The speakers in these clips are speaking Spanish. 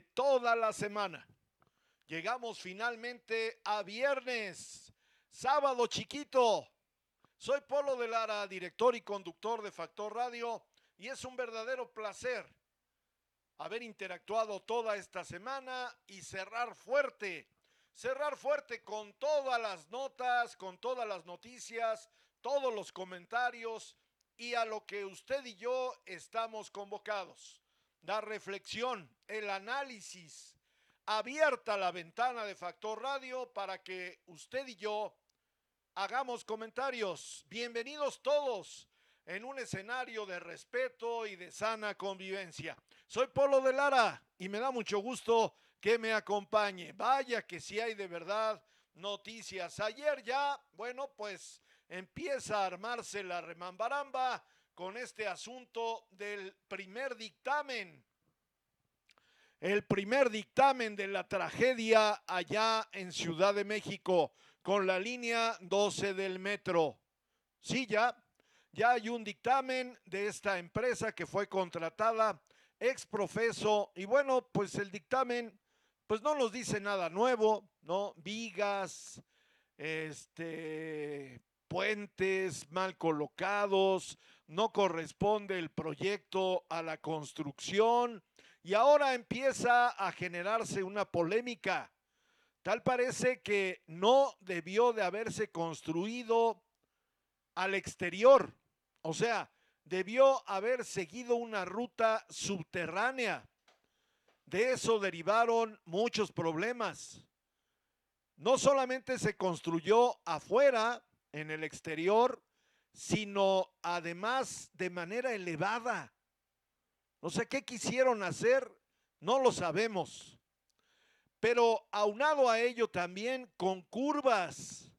toda la semana. Llegamos finalmente a viernes, sábado chiquito. Soy Polo de Lara, director y conductor de Factor Radio, y es un verdadero placer haber interactuado toda esta semana y cerrar fuerte, cerrar fuerte con todas las notas, con todas las noticias, todos los comentarios y a lo que usted y yo estamos convocados. La reflexión, el análisis, abierta la ventana de Factor Radio para que usted y yo hagamos comentarios. Bienvenidos todos en un escenario de respeto y de sana convivencia. Soy Polo de Lara y me da mucho gusto que me acompañe. Vaya que si hay de verdad noticias. Ayer ya, bueno, pues empieza a armarse la remambaramba con este asunto del primer dictamen. El primer dictamen de la tragedia allá en Ciudad de México con la línea 12 del metro. Sí, ya, ya hay un dictamen de esta empresa que fue contratada ex profeso y bueno, pues el dictamen pues no nos dice nada nuevo, ¿no? Vigas, este puentes mal colocados, no corresponde el proyecto a la construcción y ahora empieza a generarse una polémica. Tal parece que no debió de haberse construido al exterior, o sea, debió haber seguido una ruta subterránea. De eso derivaron muchos problemas. No solamente se construyó afuera, en el exterior, sino además de manera elevada. No sé qué quisieron hacer, no lo sabemos. Pero aunado a ello también con curvas.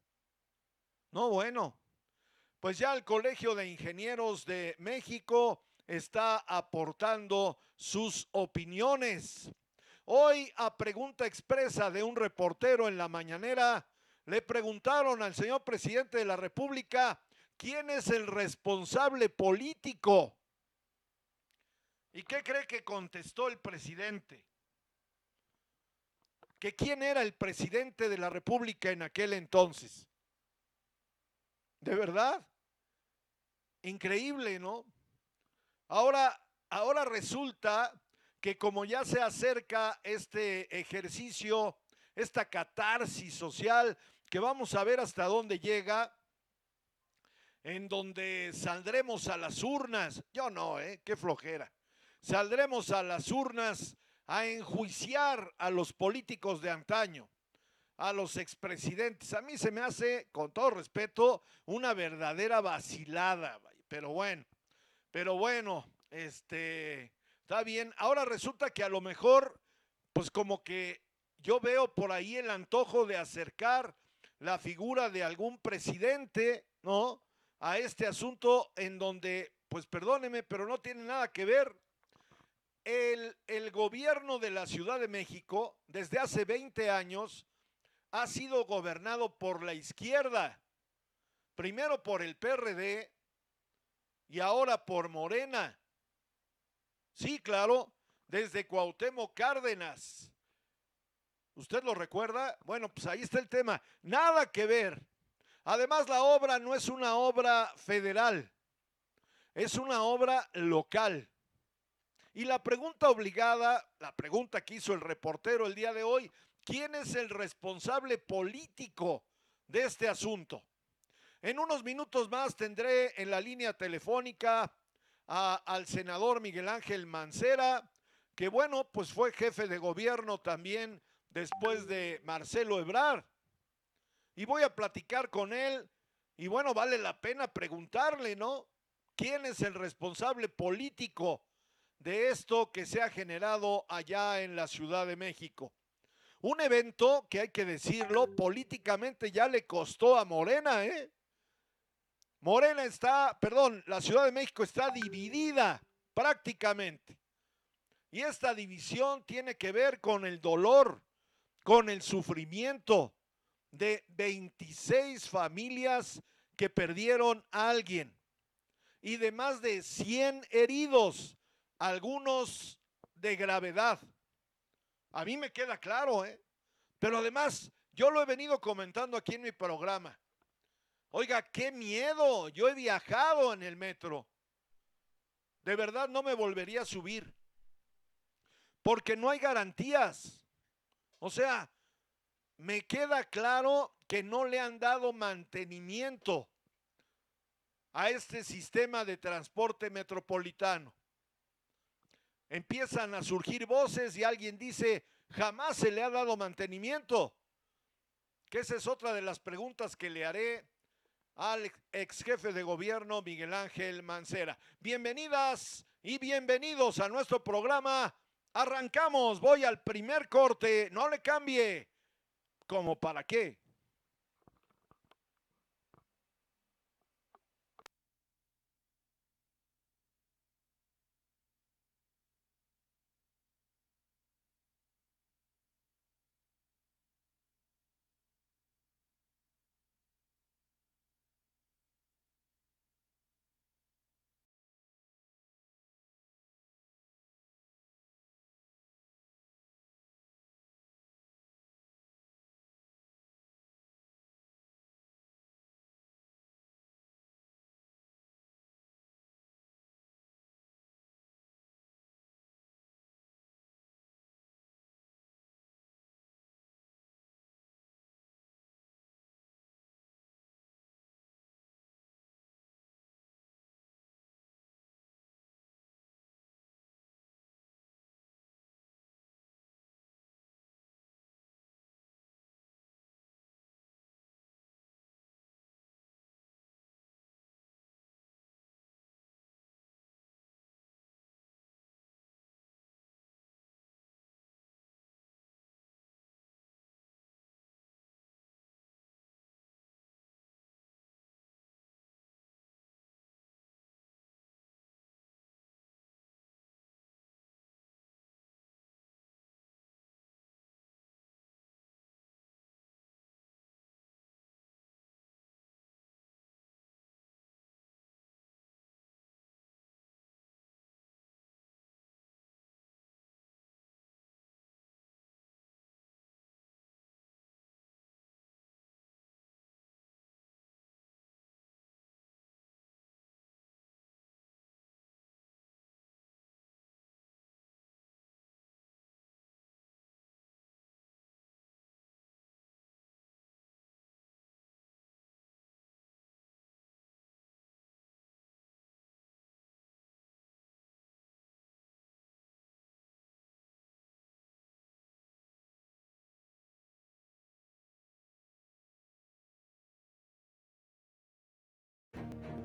No, bueno, pues ya el Colegio de Ingenieros de México está aportando sus opiniones. Hoy, a pregunta expresa de un reportero en la mañanera, le preguntaron al señor presidente de la República quién es el responsable político. ¿Y qué cree que contestó el presidente? Que quién era el presidente de la República en aquel entonces. ¿De verdad? Increíble, ¿no? Ahora, ahora resulta que como ya se acerca este ejercicio, esta catarsis social que vamos a ver hasta dónde llega, en donde saldremos a las urnas. Yo no, ¿eh? Qué flojera. Saldremos a las urnas a enjuiciar a los políticos de antaño, a los expresidentes. A mí se me hace, con todo respeto, una verdadera vacilada. Pero bueno, pero bueno, este, está bien. Ahora resulta que a lo mejor, pues como que yo veo por ahí el antojo de acercar la figura de algún presidente, ¿no? A este asunto en donde, pues perdóneme, pero no tiene nada que ver. El, el gobierno de la Ciudad de México, desde hace 20 años, ha sido gobernado por la izquierda. Primero por el PRD y ahora por Morena. Sí, claro, desde Cuauhtémoc Cárdenas ¿Usted lo recuerda? Bueno, pues ahí está el tema. Nada que ver. Además, la obra no es una obra federal, es una obra local. Y la pregunta obligada, la pregunta que hizo el reportero el día de hoy, ¿quién es el responsable político de este asunto? En unos minutos más tendré en la línea telefónica al senador Miguel Ángel Mancera, que bueno, pues fue jefe de gobierno también después de Marcelo Ebrar. Y voy a platicar con él y bueno, vale la pena preguntarle, ¿no? ¿Quién es el responsable político de esto que se ha generado allá en la Ciudad de México? Un evento que hay que decirlo, políticamente ya le costó a Morena, ¿eh? Morena está, perdón, la Ciudad de México está dividida prácticamente. Y esta división tiene que ver con el dolor, con el sufrimiento de 26 familias que perdieron a alguien y de más de 100 heridos, algunos de gravedad. A mí me queda claro, ¿eh? Pero además, yo lo he venido comentando aquí en mi programa. Oiga, qué miedo. Yo he viajado en el metro. De verdad no me volvería a subir. Porque no hay garantías. O sea, me queda claro que no le han dado mantenimiento a este sistema de transporte metropolitano. Empiezan a surgir voces y alguien dice, jamás se le ha dado mantenimiento. Que esa es otra de las preguntas que le haré al ex jefe de gobierno Miguel Ángel Mancera. Bienvenidas y bienvenidos a nuestro programa. Arrancamos, voy al primer corte, no le cambie. ¿Cómo para qué?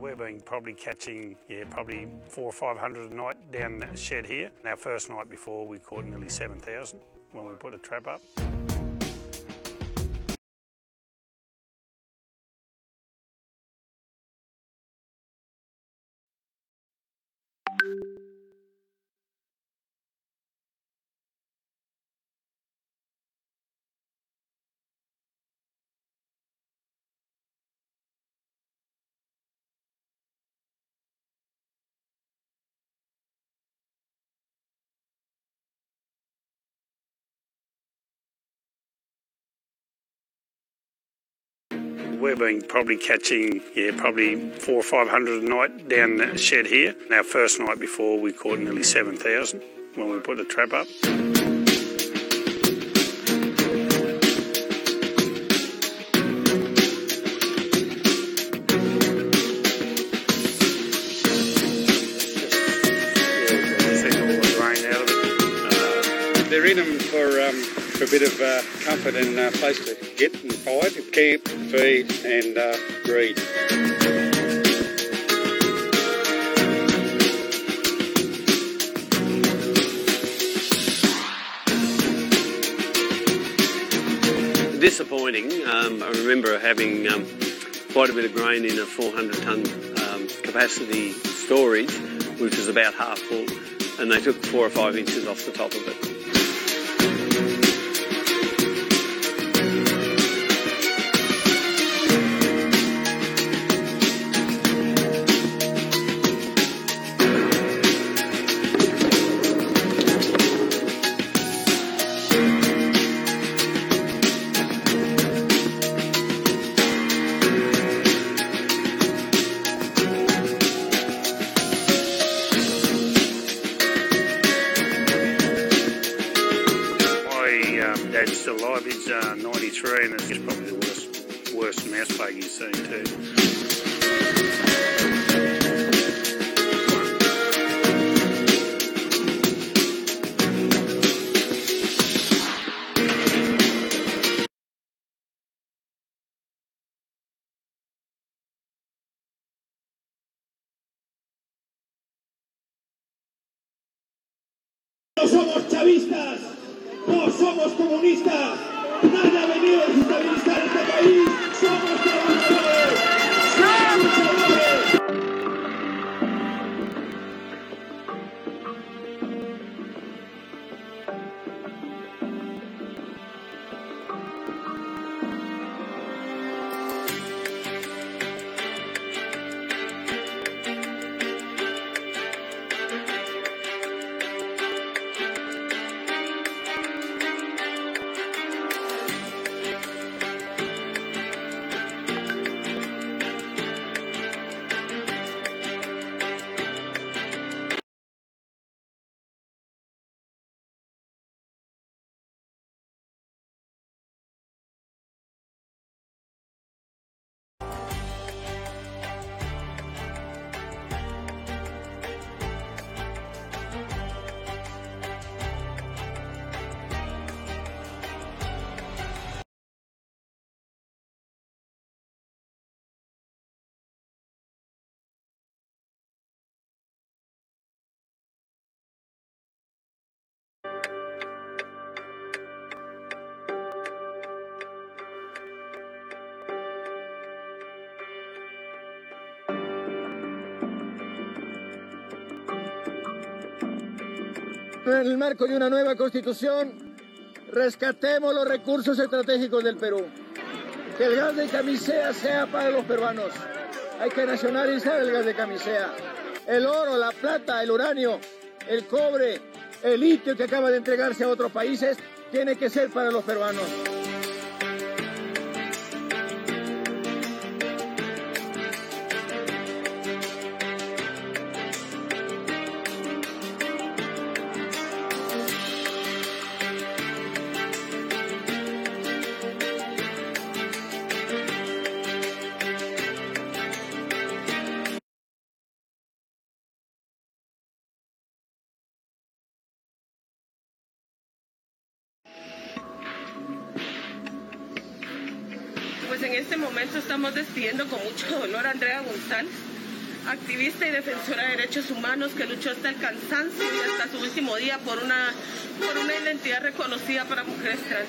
We've been probably catching, yeah, probably four or five hundred a night down that shed here. Our first night before, we caught nearly 7,000 when we put a trap up. We've been probably catching, yeah, probably four or five hundred a night down the shed here. Our first night before, we caught nearly 7,000 when we put the trap up. They're in them for, um, for a bit of uh, comfort and uh, place to get and hide, camp, feed and uh, breed. Disappointing. Um, I remember having um, quite a bit of grain in a 400 tonne um, capacity storage, which was about half full, and they took four or five inches off the top of it. Chavistas, En el marco de una nueva constitución, rescatemos los recursos estratégicos del Perú. Que el gas de camisea sea para los peruanos. Hay que nacionalizar el gas de camisea. El oro, la plata, el uranio, el cobre, el litio que acaba de entregarse a otros países, tiene que ser para los peruanos. Con mucho dolor a Andrea González, activista y defensora de derechos humanos que luchó hasta el cansancio y hasta su último día por una, por una identidad reconocida para mujeres trans.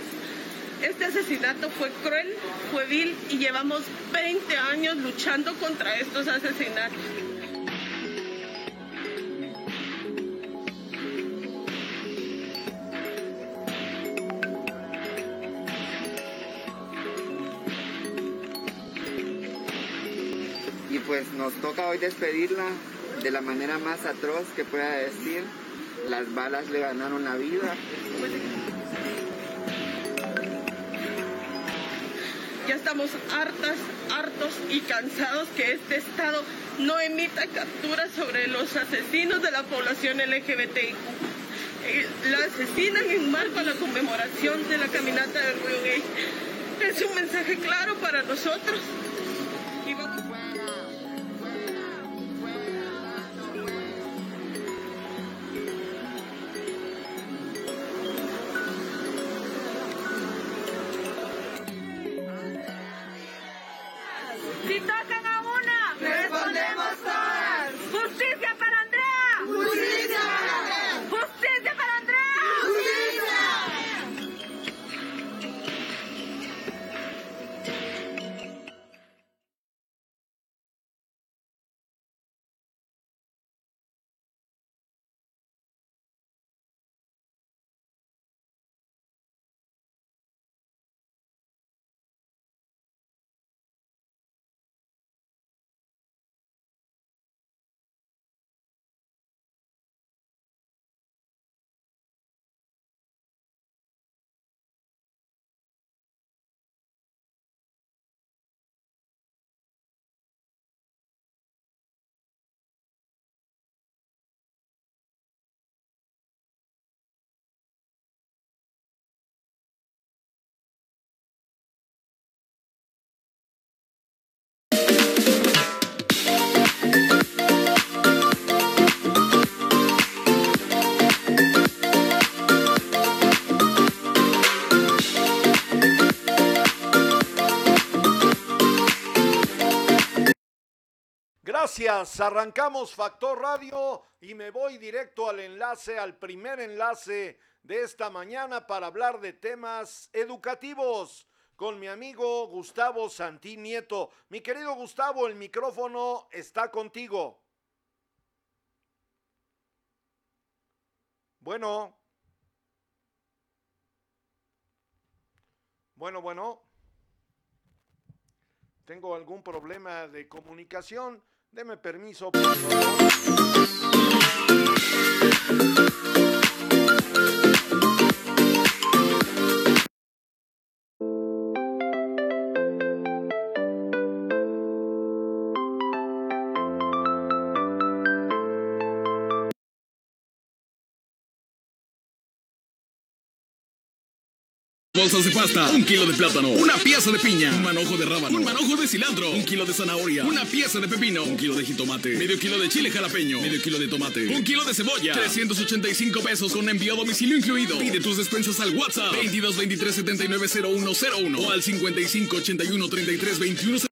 Este asesinato fue cruel, fue vil y llevamos 20 años luchando contra estos asesinatos. Pues nos toca hoy despedirla de la manera más atroz que pueda decir. Las balas le ganaron la vida. Ya estamos hartas, hartos y cansados que este Estado no emita capturas sobre los asesinos de la población LGBTIQ. Eh, La asesinan en marco a la conmemoración de la caminata del Río Gay. Es un mensaje claro para nosotros. Arrancamos Factor Radio y me voy directo al enlace, al primer enlace de esta mañana para hablar de temas educativos con mi amigo Gustavo Santín Nieto. Mi querido Gustavo, el micrófono está contigo. Bueno. Bueno, bueno. Tengo algún problema de comunicación. Deme permiso, por. De pasta, un kilo de plátano, una pieza de piña, un manojo de rábano, un manojo de cilantro, un kilo de zanahoria, una pieza de pepino, un kilo de jitomate, medio kilo de chile jalapeño, medio kilo de tomate, un kilo de cebolla, 385 pesos con envío a domicilio incluido. Pide tus despensas al WhatsApp 22 23 79 0101 o al 55 81 33 21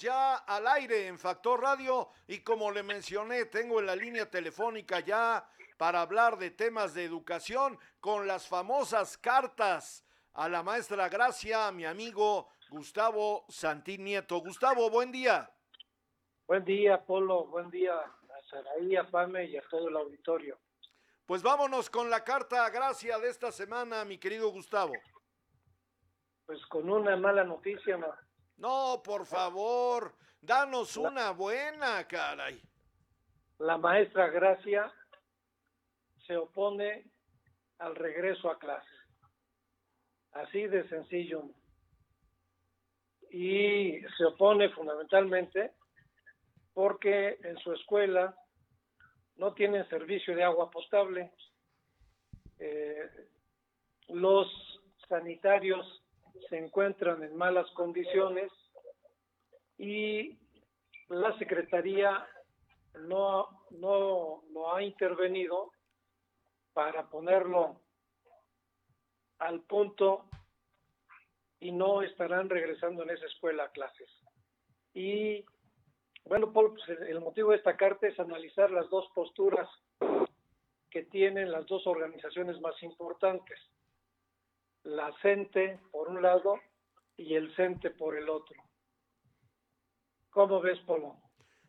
ya al aire en Factor Radio y como le mencioné, tengo en la línea telefónica ya para hablar de temas de educación con las famosas cartas a la maestra Gracia, mi amigo Gustavo Santín Nieto. Gustavo, buen día. Buen día, Polo. Buen día a Saraí, a Pame y a todo el auditorio. Pues vámonos con la carta Gracia de esta semana, mi querido Gustavo. Pues con una mala noticia, ¿no? No, por favor, danos una buena, caray. La maestra Gracia se opone al regreso a clase. Así de sencillo. Y se opone fundamentalmente porque en su escuela no tienen servicio de agua potable. Eh, los sanitarios se encuentran en malas condiciones y la Secretaría no, no, no ha intervenido para ponerlo al punto y no estarán regresando en esa escuela a clases. Y bueno, Paul, pues, el motivo de esta carta es analizar las dos posturas que tienen las dos organizaciones más importantes, la CENTE por un lado y el CENTE por el otro. ¿Cómo ves, Polo?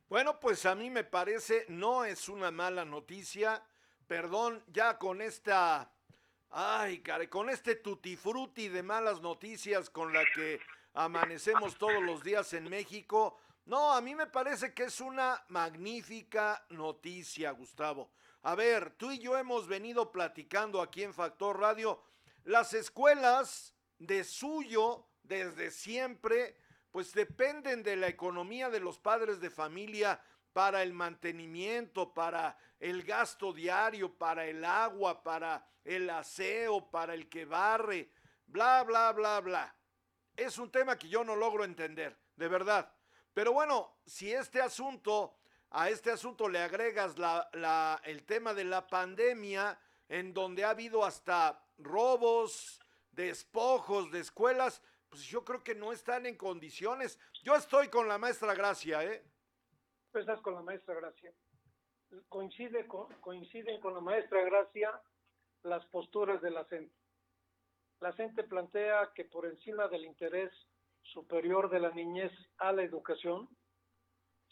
Bueno, pues a mí me parece no es una mala noticia perdón, ya con esta, ay, caray, con este tutti frutti de malas noticias con la que amanecemos todos los días en México. No, a mí me parece que es una magnífica noticia, Gustavo. A ver, tú y yo hemos venido platicando aquí en Factor Radio. Las escuelas de suyo, desde siempre, pues dependen de la economía de los padres de familia para el mantenimiento, para el gasto diario, para el agua, para el aseo, para el que barre, bla, bla, bla, bla. Es un tema que yo no logro entender, de verdad. Pero bueno, si este asunto, a este asunto le agregas el tema de la pandemia, en donde ha habido hasta robos, despojos de escuelas, pues yo creo que no están en condiciones. Yo estoy con la maestra Gracia, ¿eh? Estás con la maestra Gracia. Coincide con, coinciden con la maestra Gracia las posturas de la CENTE. La CENTE plantea que por encima del interés superior de la niñez a la educación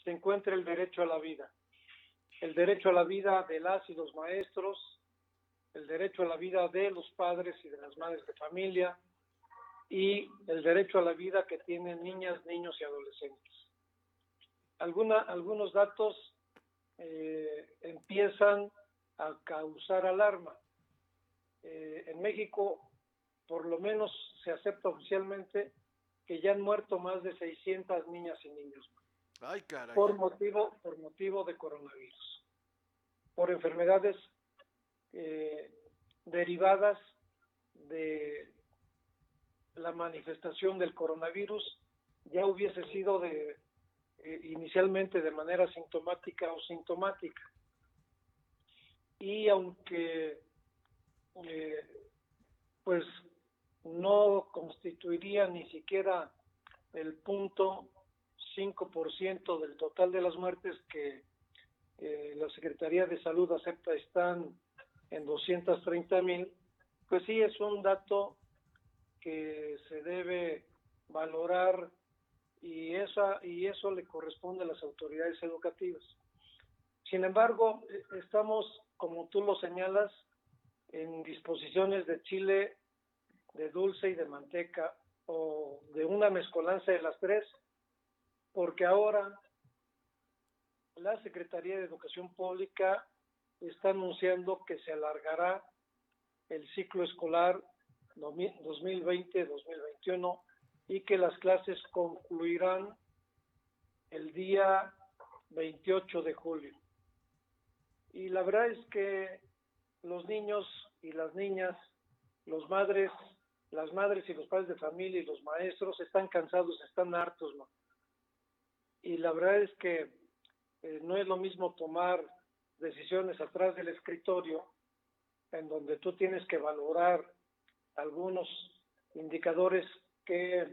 se encuentra el derecho a la vida. El derecho a la vida de las y los maestros, el derecho a la vida de los padres y de las madres de familia y el derecho a la vida que tienen niñas, niños y adolescentes alguna, algunos datos eh, empiezan a causar alarma. Eh, en México, por lo menos se acepta oficialmente que ya han muerto más de 600 niñas y niños. Por motivo, por motivo de coronavirus. Por enfermedades eh, derivadas de la manifestación del coronavirus, ya hubiese sido de eh, inicialmente de manera sintomática o sintomática. Y aunque eh, pues no constituiría ni siquiera el punto 5% del total de las muertes que eh, la Secretaría de Salud acepta están en 230 mil, pues sí es un dato que se debe valorar y, esa, y eso le corresponde a las autoridades educativas. Sin embargo, eh, estamos, como tú lo señalas, en disposiciones de chile de dulce y de manteca o de una mezcolanza de las tres, porque ahora la Secretaría de Educación Pública está anunciando que se alargará el ciclo escolar 2020-2021 y que las clases concluirán el día 28 de julio. Y la verdad es que los niños y las niñas, los madres, las madres y los padres de familia y los maestros están cansados, están hartos, Y la verdad es que eh, no es lo mismo tomar decisiones atrás del escritorio, en donde tú tienes que valorar algunos indicadores que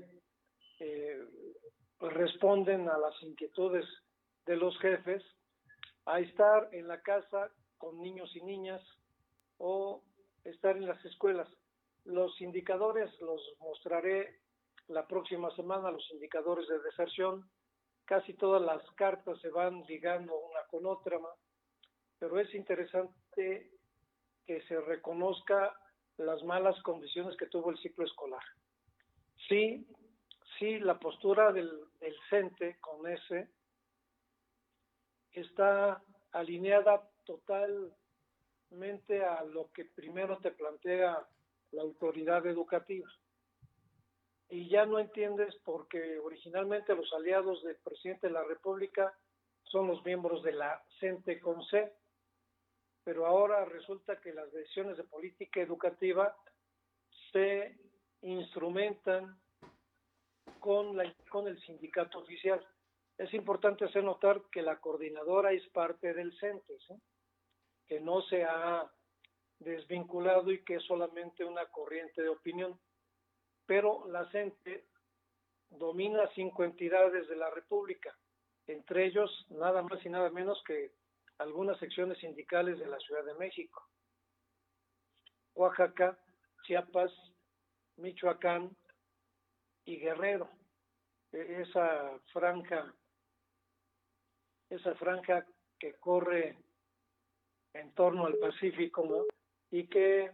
eh, responden a las inquietudes de los jefes, a estar en la casa con niños y niñas o estar en las escuelas. Los indicadores los mostraré la próxima semana, los indicadores de deserción. Casi todas las cartas se van ligando una con otra, pero es interesante que se reconozca las malas condiciones que tuvo el ciclo escolar. Sí, sí, la postura del, del CENTE con ese está alineada totalmente a lo que primero te plantea la autoridad educativa. Y ya no entiendes porque originalmente los aliados del presidente de la República son los miembros de la CENTE con C, pero ahora resulta que las decisiones de política educativa se instrumentan con, la, con el sindicato oficial. Es importante hacer notar que la coordinadora es parte del CENTES, que no se ha desvinculado y que es solamente una corriente de opinión. Pero la CENTE domina cinco entidades de la República, entre ellos nada más y nada menos que algunas secciones sindicales de la Ciudad de México, Oaxaca, Chiapas, Michoacán y Guerrero. E, esa franja, esa franja que corre en torno al Pacífico y que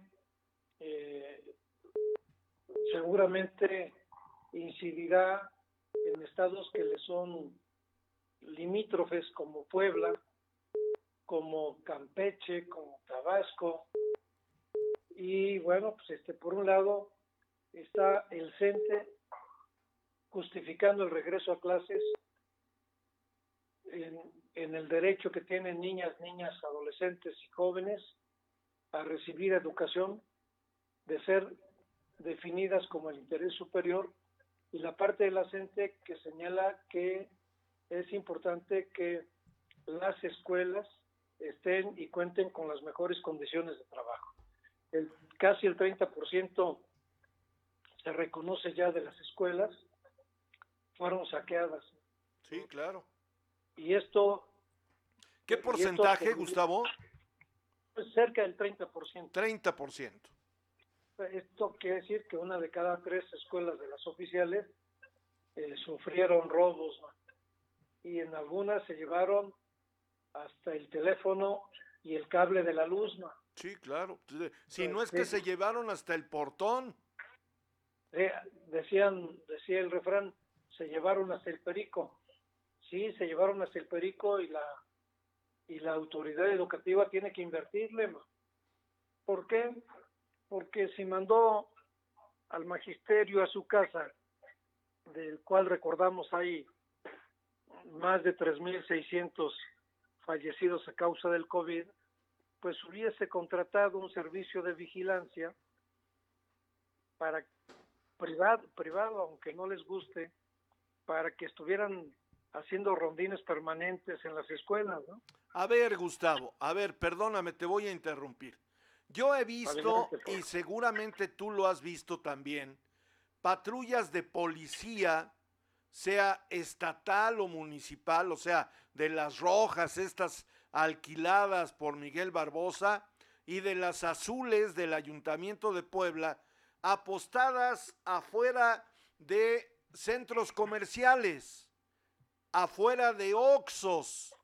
eh, seguramente incidirá en estados que le son limítrofes como Puebla, como Campeche, como Tabasco. Y bueno, pues este por un lado está el CENTE justificando el regreso a clases en, el derecho que tienen niñas, niñas, adolescentes y jóvenes a recibir educación, de ser definidas como el interés superior, y la parte de la CENTE que señala que es importante que las escuelas estén y cuenten con las mejores condiciones de trabajo. El, casi el 30% se reconoce ya de las escuelas fueron saqueadas. Sí, claro. Y esto... ¿Qué porcentaje, Gustavo? Pues cerca del 30%. 30%. Esto quiere decir que una de cada tres escuelas de las oficiales eh, sufrieron robos y en algunas se llevaron hasta el teléfono y el cable de la luz, ¿no? Sí, claro. Si no es que se llevaron hasta el portón. Eh, decían, decía el refrán, se llevaron hasta el perico. Sí, se llevaron hasta el perico y la y la autoridad educativa tiene que invertirle. ¿Por qué? Porque si mandó al magisterio a su casa, del cual recordamos hay más de 3.600 fallecidos a causa del COVID, pues hubiese contratado un servicio de vigilancia para privado, privado, aunque no les guste, para que estuvieran haciendo rondines permanentes en las escuelas, ¿no? A ver, Gustavo, a ver, perdóname, te voy a interrumpir. Yo he visto, y seguramente tú lo has visto también, patrullas de policía sea estatal o municipal, o sea, de las rojas, estas alquiladas por Miguel Barbosa, y de las azules del Ayuntamiento de Puebla, apostadas afuera de centros comerciales, afuera de Oxos.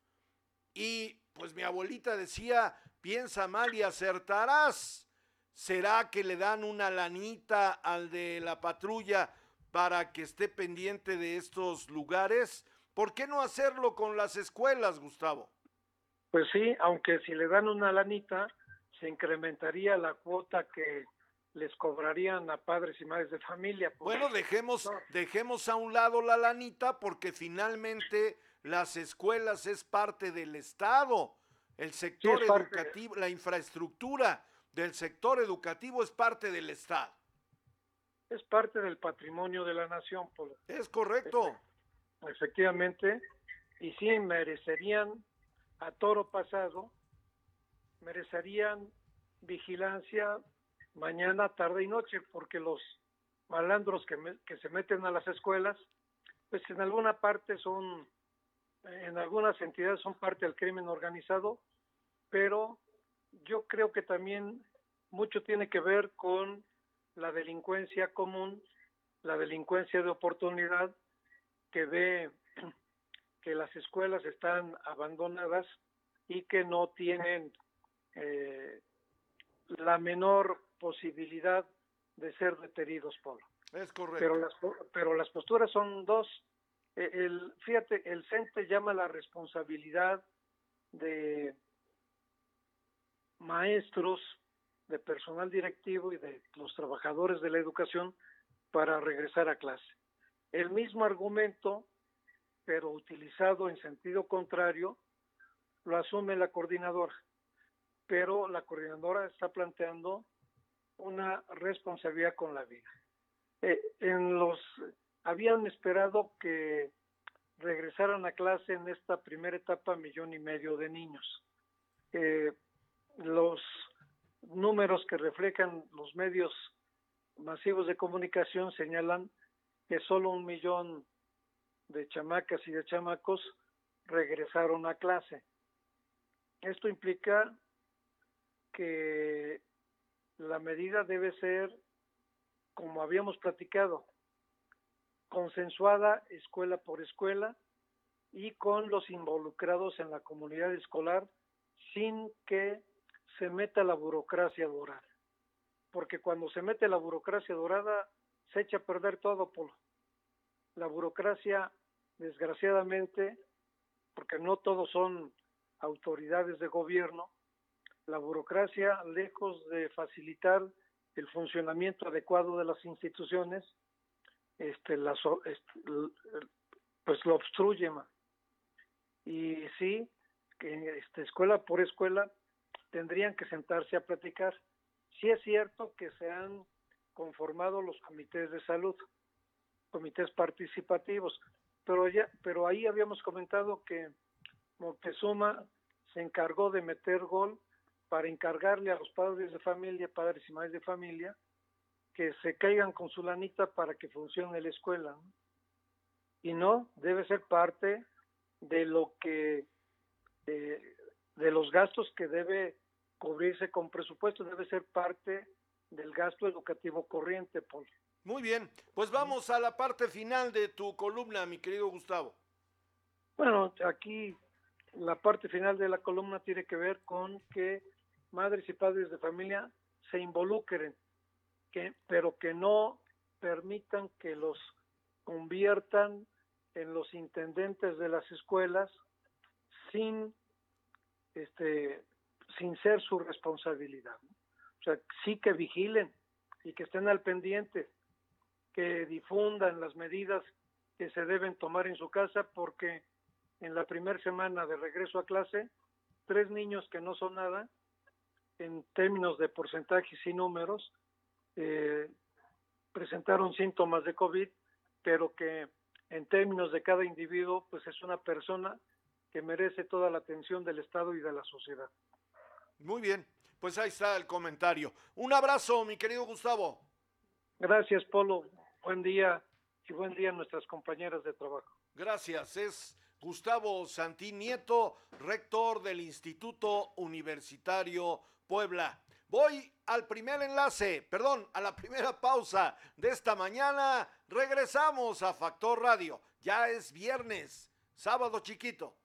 Y pues mi abuelita decía, piensa mal y acertarás. ¿Será que le dan una lanita al de la patrulla para que esté pendiente de estos lugares? ¿Por qué no hacerlo con las escuelas, Gustavo? Pues sí, aunque si le dan una lanita, se incrementaría la cuota que les cobrarían a padres y madres de familia. Pues. Bueno, dejemos, dejemos a un lado la lanita porque finalmente las escuelas es parte del Estado. El sector educativo, la infraestructura del sector educativo es parte del Estado. Es parte del patrimonio de la nación. Polo. Es correcto. Efectivamente, y sí merecerían a toro pasado, merecerían vigilancia mañana, tarde y noche, porque los malandros que, que se meten a las escuelas, pues en alguna parte son, en algunas entidades son parte del crimen organizado, pero yo creo que también mucho tiene que ver con la delincuencia común, la delincuencia de oportunidad, que ve que las escuelas están abandonadas y que no tienen eh, la menor posibilidad de ser detenidos, Pablo. Es correcto. Pero las, pero las posturas son dos. E, el, fíjate, el CENTE llama la responsabilidad de maestros, de personal directivo y de los trabajadores de la educación para regresar a clase. El mismo argumento, pero utilizado en sentido contrario, lo asume la coordinadora, pero la coordinadora está planteando una responsabilidad con la vida. Eh, en los habían esperado que regresaran a clase en esta primera etapa millón y medio de niños. Eh, los números que reflejan los medios masivos de comunicación señalan que solo un millón de chamacas y de chamacos regresaron a clase. Esto implica que la medida debe ser, como habíamos platicado, consensuada escuela por escuela y con los involucrados en la comunidad escolar sin que se meta la burocracia dorada. Porque cuando se mete la burocracia dorada, se echa a perder todo, por La burocracia, desgraciadamente, porque no todos son autoridades de gobierno, la burocracia, lejos de facilitar el funcionamiento adecuado de las instituciones, este, las, pues lo obstruye. Y sí, que este, escuela por escuela tendrían que sentarse a platicar. Sí es cierto que se han conformado los comités de salud, comités participativos, pero ya, pero ahí habíamos comentado que Montezuma se encargó de meter gol para encargarle a los padres de familia, padres y madres de familia, que se caigan con su lanita para que funcione la escuela. Y no, debe ser parte de lo que, de, de los gastos que debe cubrirse con presupuesto, debe ser parte del gasto educativo corriente, Paul. Muy bien, pues vamos a la parte final de tu columna, mi querido Gustavo. Bueno, aquí la parte final de la columna tiene que ver con que madres y padres de familia se involucren, que, pero que no permitan que los conviertan en los intendentes de las escuelas sin este sin ser su responsabilidad. O sea, sí que vigilen y que estén al pendiente, que difundan las medidas que se deben tomar en su casa, porque en la primera semana de regreso a clase, tres niños que no son nada en términos de porcentajes y números, eh, presentaron síntomas de COVID, pero que en términos de cada individuo, pues es una persona que merece toda la atención del Estado y de la sociedad. Muy bien, pues ahí está el comentario. Un abrazo, mi querido Gustavo. Gracias, Polo. Buen día y buen día a nuestras compañeras de trabajo. Gracias. Es Gustavo Santín Nieto, rector del Instituto Universitario Puebla. Voy al primer enlace, perdón, a la primera pausa de esta mañana. Regresamos a Factor Radio. Ya es viernes, sábado chiquito.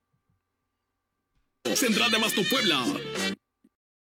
Central de Abasto Puebla.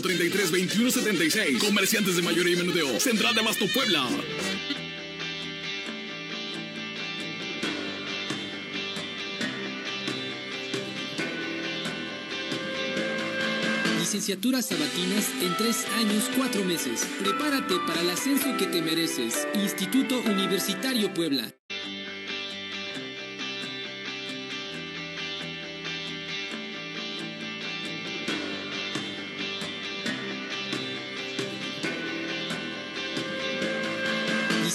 33 21 76. Comerciantes de mayoría y menudeo. Central de Abasto Puebla. Licenciaturas sabatinas en tres años, cuatro meses. Prepárate para el ascenso que te mereces. Instituto Universitario Puebla.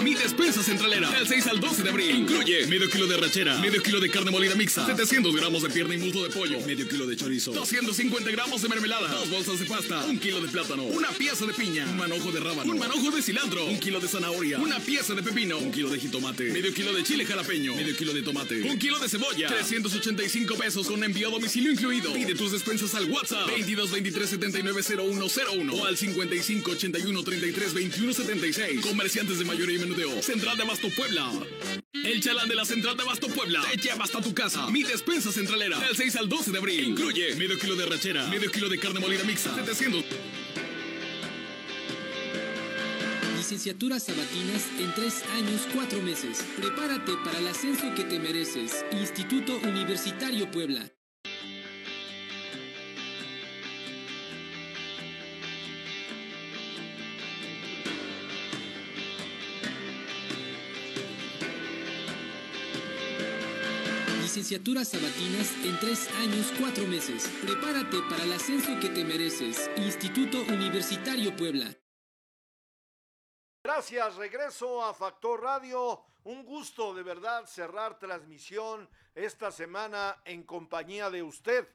Mi despensa centralera. Del 6 al 12 de abril. Medio kilo de rachera, medio kilo de carne molida mixta, 700 gramos de pierna y muslo de pollo, medio kilo de chorizo, 250 gramos de mermelada, dos bolsas de pasta, un kilo de plátano, una pieza de piña, un manojo de rábano, un manojo de cilantro, un kilo de zanahoria, una pieza de pepino, un kilo de jitomate, medio kilo de chile jalapeño, medio kilo de tomate, un kilo de cebolla, 385 pesos con envío a domicilio incluido. Pide tus despensas al WhatsApp 22 23 79 0101 o al 55 81 33 21 76. Comerciantes de mayoría y menudeo. Central de Abasto Puebla. El chalán de la Central de Abasto Puebla te lleva hasta tu casa. Mi despensa centralera. Del 6 al 12 de abril. Incluye medio kilo de rachera, medio kilo de carne molida mixta, 700 Licenciaturas sabatinas en tres años, cuatro meses. Prepárate para el ascenso que te mereces. Instituto Universitario Puebla. Licenciaturas sabatinas en tres años, cuatro meses. Prepárate para el ascenso que te mereces. Instituto Universitario Puebla. Gracias, regreso a Factor Radio. Un gusto de verdad cerrar transmisión esta semana en compañía de usted.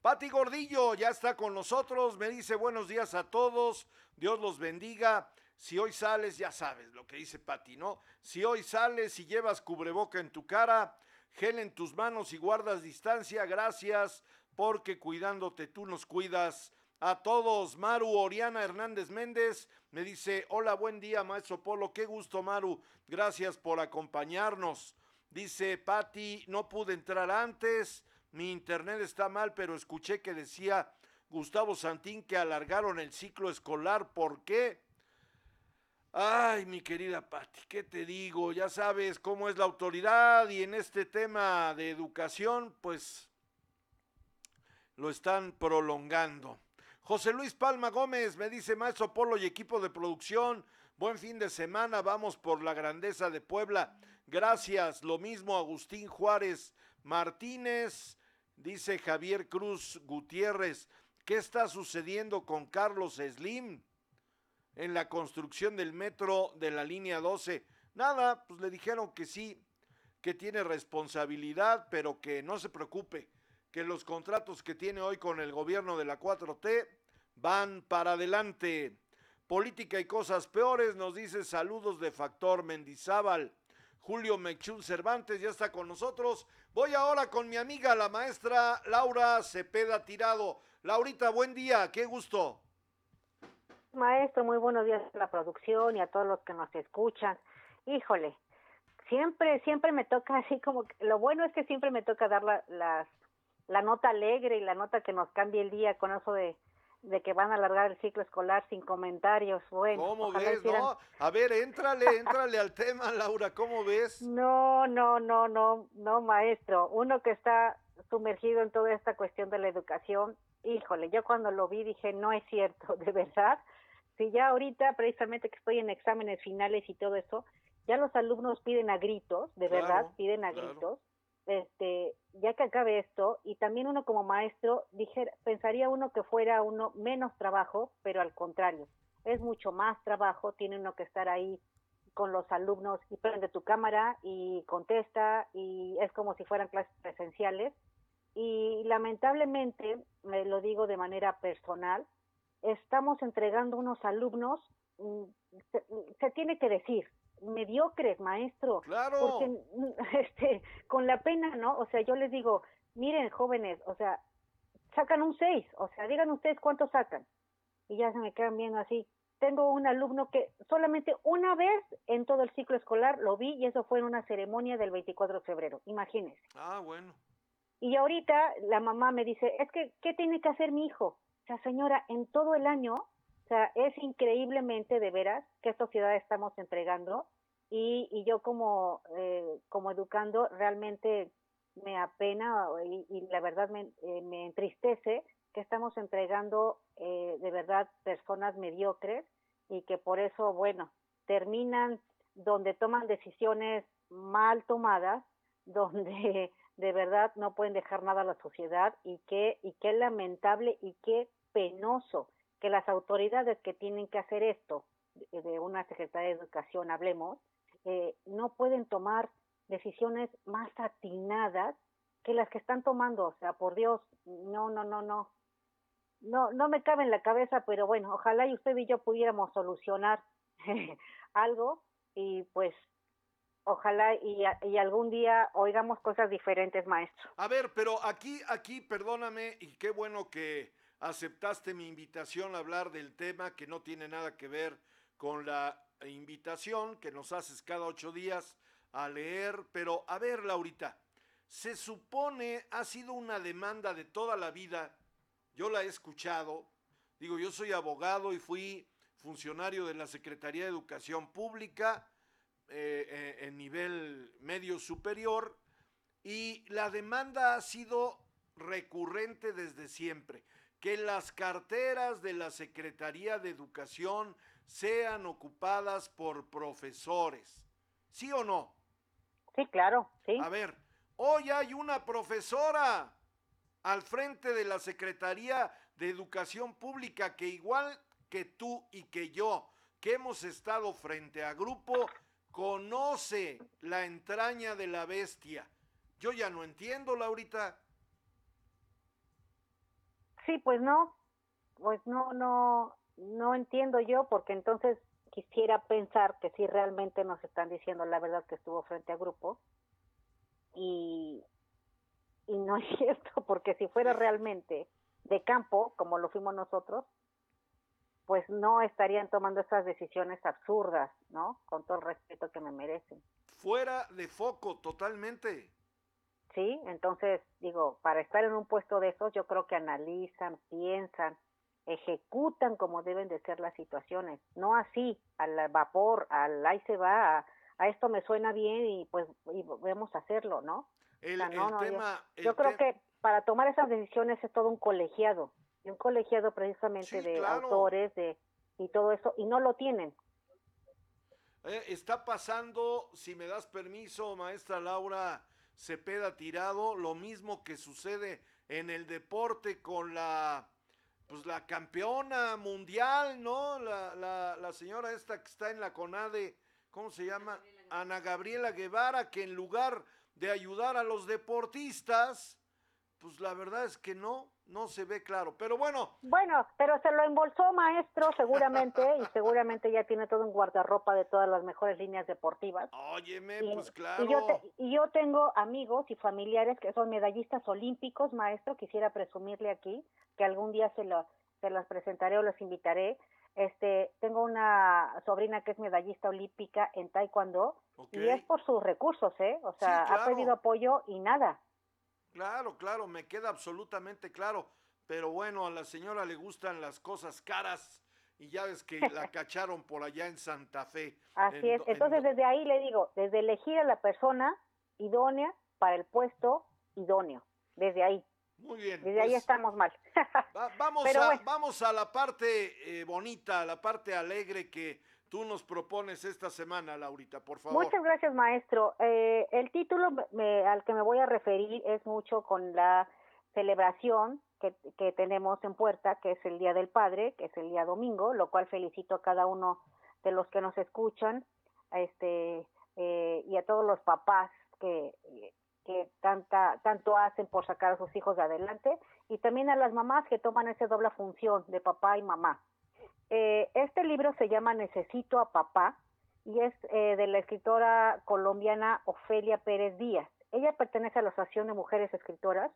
Pati Gordillo ya está con nosotros, me dice buenos días a todos, Dios los bendiga. Si hoy sales, ya sabes lo que dice Pati, ¿no? Si hoy sales y llevas cubreboca en tu cara, gel en tus manos y guardas distancia, gracias porque cuidándote tú nos cuidas a todos. Maru Oriana Hernández Méndez me dice, hola, buen día, maestro Polo, qué gusto, Maru, gracias por acompañarnos. Dice Patti, no pude entrar antes, mi internet está mal, pero escuché que decía Gustavo Santín que alargaron el ciclo escolar, ¿por qué? Ay, mi querida Patti, ¿qué te digo? Ya sabes cómo es la autoridad y en este tema de educación, pues lo están prolongando. José Luis Palma Gómez me dice, maestro Polo y equipo de producción, buen fin de semana, vamos por la grandeza de Puebla. Gracias, lo mismo Agustín Juárez Martínez, dice Javier Cruz Gutiérrez, ¿qué está sucediendo con Carlos Slim en la construcción del metro de la línea 12? Nada, pues le dijeron que sí, que tiene responsabilidad, pero que no se preocupe, que los contratos que tiene hoy con el gobierno de la 4T van para adelante. Política y cosas peores, nos dice saludos de Factor Mendizábal. Julio Mechún Cervantes ya está con nosotros. Voy ahora con mi amiga, la maestra Laura Cepeda Tirado. Laurita, buen día, qué gusto. Maestro, muy buenos días a la producción y a todos los que nos escuchan. Híjole, siempre, siempre me toca así como, que, lo bueno es que siempre me toca dar la, las, la nota alegre y la nota que nos cambie el día con eso de, de que van a alargar el ciclo escolar sin comentarios. Bueno, ¿Cómo ves? hicieran- No, a ver, éntrale, éntrale al tema, Laura, ¿cómo ves? No, no, no, no, no, maestro. Uno que está sumergido en toda esta cuestión de la educación, híjole, yo cuando lo vi dije, no es cierto, de verdad. Si ya ahorita, precisamente que estoy en exámenes finales y todo eso, ya los alumnos piden a gritos, de Claro, verdad, piden a claro. gritos, este, ya que acabe esto, y también uno como maestro, dije, pensaría uno que fuera uno menos trabajo, pero al contrario, es mucho más trabajo, tiene uno que estar ahí con los alumnos y prende tu cámara y contesta y es como si fueran clases presenciales y lamentablemente, me lo digo de manera personal, estamos entregando unos alumnos, mm, se, se tiene que decir, mediocres, maestro. Claro. Porque este, con la pena, ¿no? O sea, yo les digo, miren, jóvenes, o sea, sacan un 6, o sea, digan ustedes cuánto sacan. Y ya se me quedan viendo así. Tengo un alumno que solamente una vez en todo el ciclo escolar lo vi y eso fue en una ceremonia del 24 de febrero, imagínense. Ah, bueno. Y ahorita la mamá me dice, es que, ¿qué tiene que hacer mi hijo? O sea, señora, en todo el año, o sea, es increíblemente de veras qué sociedad estamos entregando. Y, y yo como, eh, como educando realmente me apena y, la verdad me, eh, me entristece que estamos entregando eh, de verdad personas mediocres y que por eso, bueno, terminan donde toman decisiones mal tomadas, donde de verdad no pueden dejar nada a la sociedad y qué y qué lamentable y qué penoso que las autoridades que tienen que hacer esto de de una secretaria de educación hablemos eh, no pueden tomar decisiones más atinadas que las que están tomando. O sea por Dios no no no no. No no me cabe en la cabeza pero bueno ojalá y usted y yo pudiéramos solucionar algo y pues ojalá y, y algún día oigamos cosas diferentes maestro. A ver, pero aquí, aquí, perdóname, y qué bueno que aceptaste mi invitación a hablar del tema que no tiene nada que ver con la invitación que nos haces cada ocho días a leer. Pero, a ver, Laurita, se supone ha sido una demanda de toda la vida, yo la he escuchado, digo, yo soy abogado y fui funcionario de la Secretaría de Educación Pública eh, eh, en nivel medio superior y la demanda ha sido recurrente desde siempre, que las carteras de la Secretaría de Educación sean ocupadas por profesores. ¿Sí o no? Sí, claro, sí. A ver, hoy hay una profesora al frente de la Secretaría de Educación Pública que igual que tú y que yo, que hemos estado frente a grupo, conoce la entraña de la bestia. Yo ya no entiendo, Laurita. Sí, pues no, pues no, no, no entiendo yo, porque entonces quisiera pensar que sí realmente nos están diciendo la verdad que estuvo frente a grupo y, y no es cierto, porque si fuera realmente de campo, como lo fuimos nosotros, pues no estarían tomando esas decisiones absurdas, ¿no? Con todo el respeto que me merecen. Fuera de foco totalmente. Sí, entonces digo, para estar en un puesto de esos, yo creo que analizan, piensan, ejecutan como deben de ser las situaciones, no así, al vapor, al ahí se va, a, a esto me suena bien y pues y vamos a hacerlo, ¿no? El, O sea, no, el no, yo- tema, el yo creo que para tomar esas decisiones es todo un colegiado, y un colegiado precisamente Sí, de claro. autores, de y todo eso, y no lo tienen. Eh, está pasando, si me das permiso, maestra Laura Cepeda tirado, lo mismo que sucede en el deporte con la pues la campeona mundial, ¿no? La, la, la señora esta que está en la CONADE, ¿cómo se llama? Ana Gabriela Guevara, que en lugar de ayudar a los deportistas, pues la verdad es que no, no se ve claro. Pero bueno. Bueno, pero se lo embolsó maestro seguramente y seguramente ya tiene todo un guardarropa de todas las mejores líneas deportivas. Óyeme, Y- pues claro. Y yo, te- y yo tengo amigos y familiares que son medallistas olímpicos, maestro, quisiera presumirle aquí, que algún día se, lo, se las presentaré o los invitaré. Este, tengo una sobrina que es medallista olímpica en taekwondo y es por sus recursos, ¿eh? O sea, claro. ha pedido apoyo y nada. Claro, claro, me queda absolutamente claro. Pero bueno, a la señora le gustan las cosas caras y ya ves que la cacharon por allá en Santa Fe. Así En es. en Entonces, desde ahí le digo, desde elegir a la persona idónea para el puesto idóneo. Desde ahí. Muy bien. Desde ahí pues, estamos mal. va- vamos, Pero a, bueno. vamos a la parte eh, bonita, a la parte alegre que tú nos propones esta semana, Laurita, por favor. Muchas gracias, maestro. Eh, el título me- al que me voy a referir es mucho con la celebración que, que tenemos en puerta, que es el Día del Padre, que es el día domingo, lo cual felicito a cada uno de los que nos escuchan, este eh, y a todos los papás que que tanta tanto hacen por sacar a sus hijos de adelante y también a las mamás que toman esa doble función de papá y mamá. Eh, este libro se llama Necesito a papá y es eh, de la escritora colombiana Ofelia Pérez Díaz. Ella pertenece a la Asociación de Mujeres Escritoras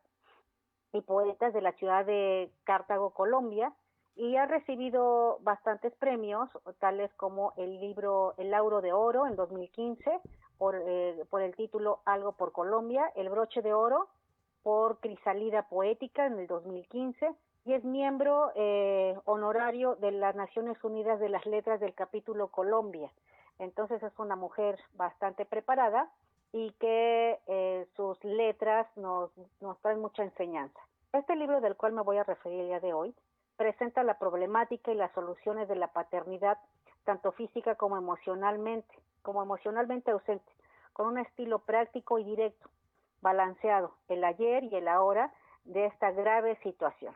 y Poetas de la ciudad de Cartago, Colombia, y ha recibido bastantes premios, tales como el libro El Lauro de Oro en 2015, por, eh, por el título Algo por Colombia, el Broche de Oro por Crisalida Poética en el 2015, y es miembro eh, honorario de las Naciones Unidas de las Letras del capítulo Colombia. Entonces es una mujer bastante preparada y que eh, sus letras nos, nos traen mucha enseñanza. Este libro del cual me voy a referir el día de hoy presenta la problemática y las soluciones de la paternidad, tanto física como emocionalmente, como emocionalmente ausente, con un estilo práctico y directo, balanceado, el ayer y el ahora de esta grave situación.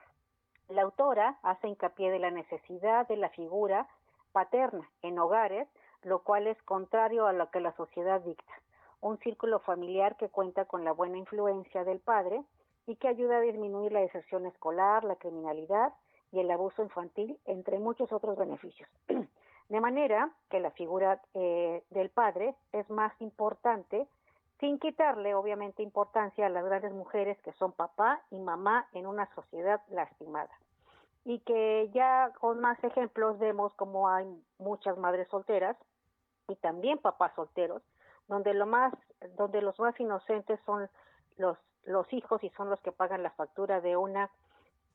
La autora hace hincapié de la necesidad de la figura paterna en hogares, lo cual es contrario a lo que la sociedad dicta. Un círculo familiar que cuenta con la buena influencia del padre y que ayuda a disminuir la deserción escolar, la criminalidad y el abuso infantil, entre muchos otros beneficios. De manera que la figura eh, del padre es más importante, sin quitarle obviamente importancia a las grandes mujeres que son papá y mamá en una sociedad lastimada. Y que ya con más ejemplos vemos como hay muchas madres solteras y también papás solteros, donde lo más, donde los más inocentes son los, los hijos y son los que pagan la factura de una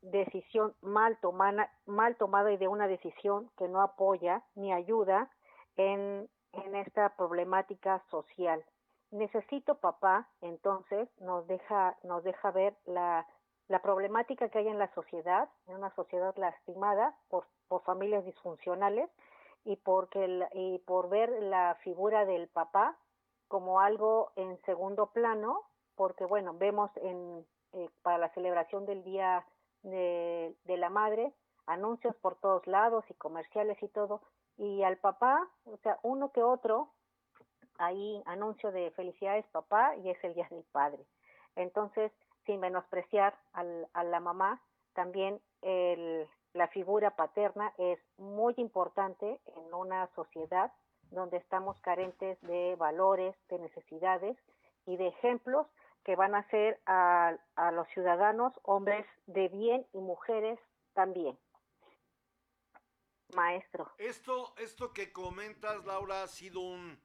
decisión mal tomada, mal tomada y de una decisión que no apoya ni ayuda en, en esta problemática social. Necesito papá, entonces nos deja, nos deja ver la, la problemática que hay en la sociedad, en una sociedad lastimada por, por familias disfuncionales y porque el- y por ver la figura del papá como algo en segundo plano, porque bueno, vemos en eh, para la celebración del día de, de la madre anuncios por todos lados y comerciales y todo, y al papá, o sea, uno que otro, ahí anuncio de felicidades papá y es el día del padre. Entonces, sin menospreciar al, a la mamá, también el, la figura paterna es muy importante en una sociedad donde estamos carentes de valores, de necesidades y de ejemplos que van a hacer a, a los ciudadanos hombres de bien y mujeres también. Maestro. Esto, esto que comentas, Laura, ha sido un,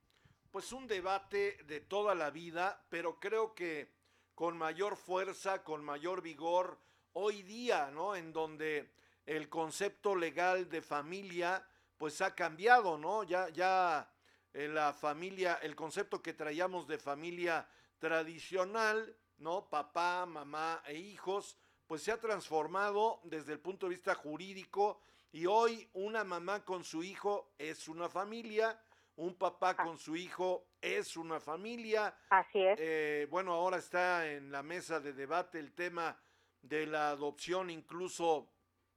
pues un debate de toda la vida, pero creo que con mayor fuerza, con mayor vigor, hoy día, ¿no? En donde el concepto legal de familia, pues ha cambiado, ¿no? Ya, ya eh, la familia, el concepto que traíamos de familia tradicional, ¿no? Papá, mamá e hijos, pues se ha transformado desde el punto de vista jurídico y hoy una mamá con su hijo es una familia, un papá con su hijo es una familia. Así es. Eh, bueno, ahora está en la mesa de debate el tema de la adopción incluso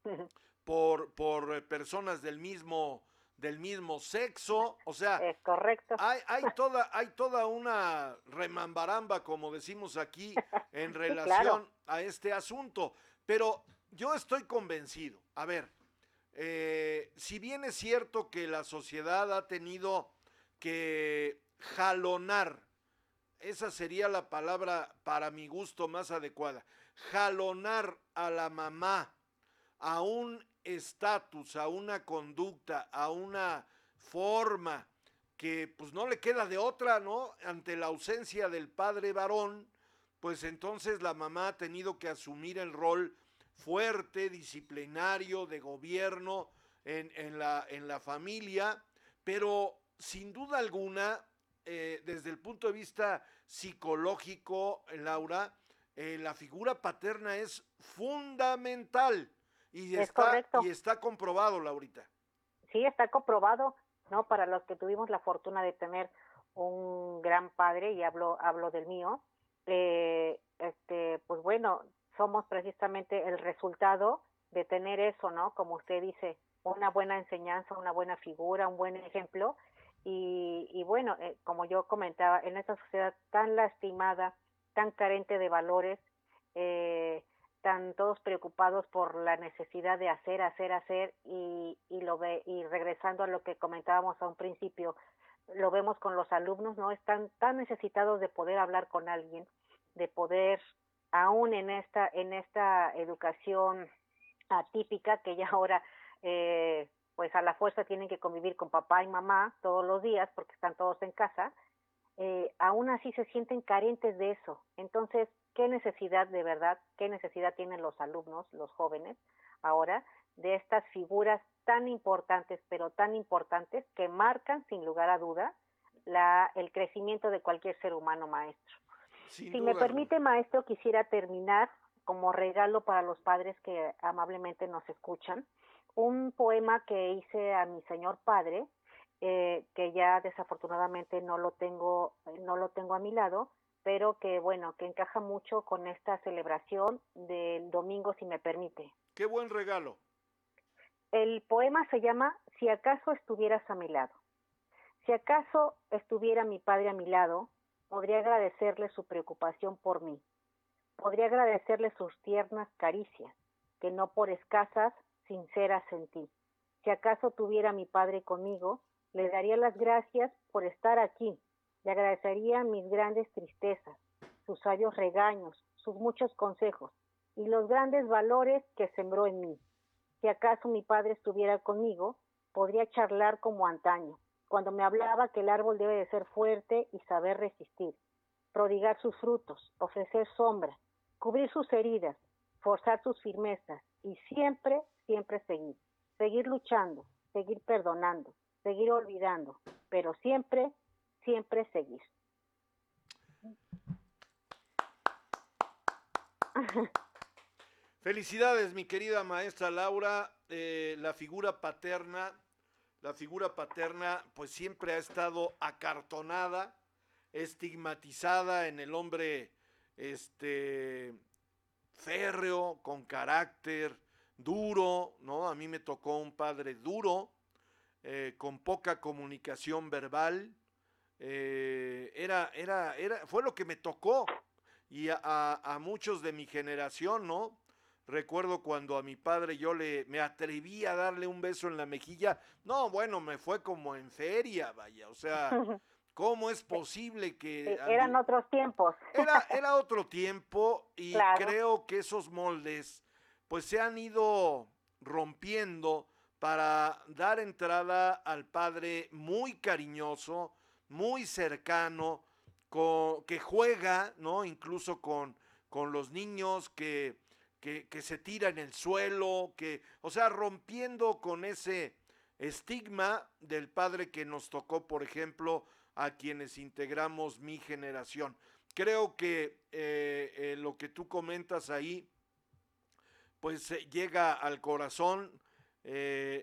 por, por eh, personas del mismo del mismo sexo, o sea, es correcto. Hay, hay toda hay toda una remambaramba, como decimos aquí, en relación a este asunto, pero yo estoy convencido. A ver, eh, si bien es cierto que la sociedad ha tenido que jalonar, esa sería la palabra para mi gusto más adecuada, jalonar a la mamá a un estatus, a una conducta, a una forma que pues no le queda de otra, ¿no? Ante la ausencia del padre varón, pues entonces la mamá ha tenido que asumir el rol fuerte, disciplinario, de gobierno en, en, la, en la familia, pero sin duda alguna, eh, desde el punto de vista psicológico, Laura, eh, la figura paterna es fundamental y Es está, correcto. y está comprobado, Laurita. Sí, está comprobado, ¿no? Para los que tuvimos la fortuna de tener un gran padre, y hablo, hablo del mío, eh, este, pues bueno, somos precisamente el resultado de tener eso, ¿no? Como usted dice, una buena enseñanza, una buena figura, un buen ejemplo. Y, y bueno, eh, como yo comentaba, en esta sociedad tan lastimada, tan carente de valores, eh, están todos preocupados por la necesidad de hacer, hacer, hacer y, y lo ve y regresando a lo que comentábamos a un principio, lo vemos con los alumnos, no están tan necesitados de poder hablar con alguien, de poder aún en esta en esta educación atípica que ya ahora eh, pues a la fuerza tienen que convivir con papá y mamá todos los días porque están todos en casa, eh, aún así se sienten carentes de eso. Entonces, ¿qué necesidad de verdad, qué necesidad tienen los alumnos, los jóvenes, ahora, de estas figuras tan importantes, pero tan importantes, que marcan, sin lugar a duda, la, el crecimiento de cualquier ser humano maestro? Sin si me permite, maestro, quisiera terminar como regalo para los padres que amablemente nos escuchan, un poema que hice a mi señor padre, eh, que ya desafortunadamente no lo tengo, no lo tengo a mi lado, pero que bueno, que encaja mucho con esta celebración del domingo, si me permite. Qué buen regalo. El poema se llama Si acaso estuvieras a mi lado. Si acaso estuviera mi padre a mi lado, podría agradecerle su preocupación por mí. Podría agradecerle sus tiernas caricias, que no por escasas, sinceras sentí. Si acaso tuviera mi padre conmigo, le daría las gracias por estar aquí. Le agradecería mis grandes tristezas, sus sabios regaños, sus muchos consejos y los grandes valores que sembró en mí. Si acaso mi padre estuviera conmigo, podría charlar como antaño, cuando me hablaba que el árbol debe de ser fuerte y saber resistir, prodigar sus frutos, ofrecer sombra, cubrir sus heridas, forzar sus firmezas y siempre, siempre seguir, seguir luchando, seguir perdonando, seguir olvidando, pero siempre, siempre seguir. Felicidades, mi querida maestra Laura. Eh, la figura paterna, la figura paterna, pues siempre ha estado acartonada, estigmatizada en el hombre, este, férreo, con carácter, duro, ¿no? A mí me tocó un padre duro, eh, con poca comunicación verbal. eh, era, era, era, fue lo que me tocó. Y a, a- a muchos de mi generación, ¿no? Recuerdo cuando a mi padre yo le me atreví a darle un beso en la mejilla. No, bueno, me fue como en feria, vaya. O sea, ¿cómo es posible que Eh, Eran otros tiempos. era, era otro tiempo y Claro. creo que esos moldes pues se han ido rompiendo para dar entrada al padre muy cariñoso, muy cercano, que juega, ¿no? Incluso con, con los niños, que, que, se tira en el suelo, que, o sea, rompiendo con ese estigma del padre que nos tocó, por ejemplo, a quienes integramos mi generación. Creo que eh, eh, lo que tú comentas ahí, pues eh, llega al corazón,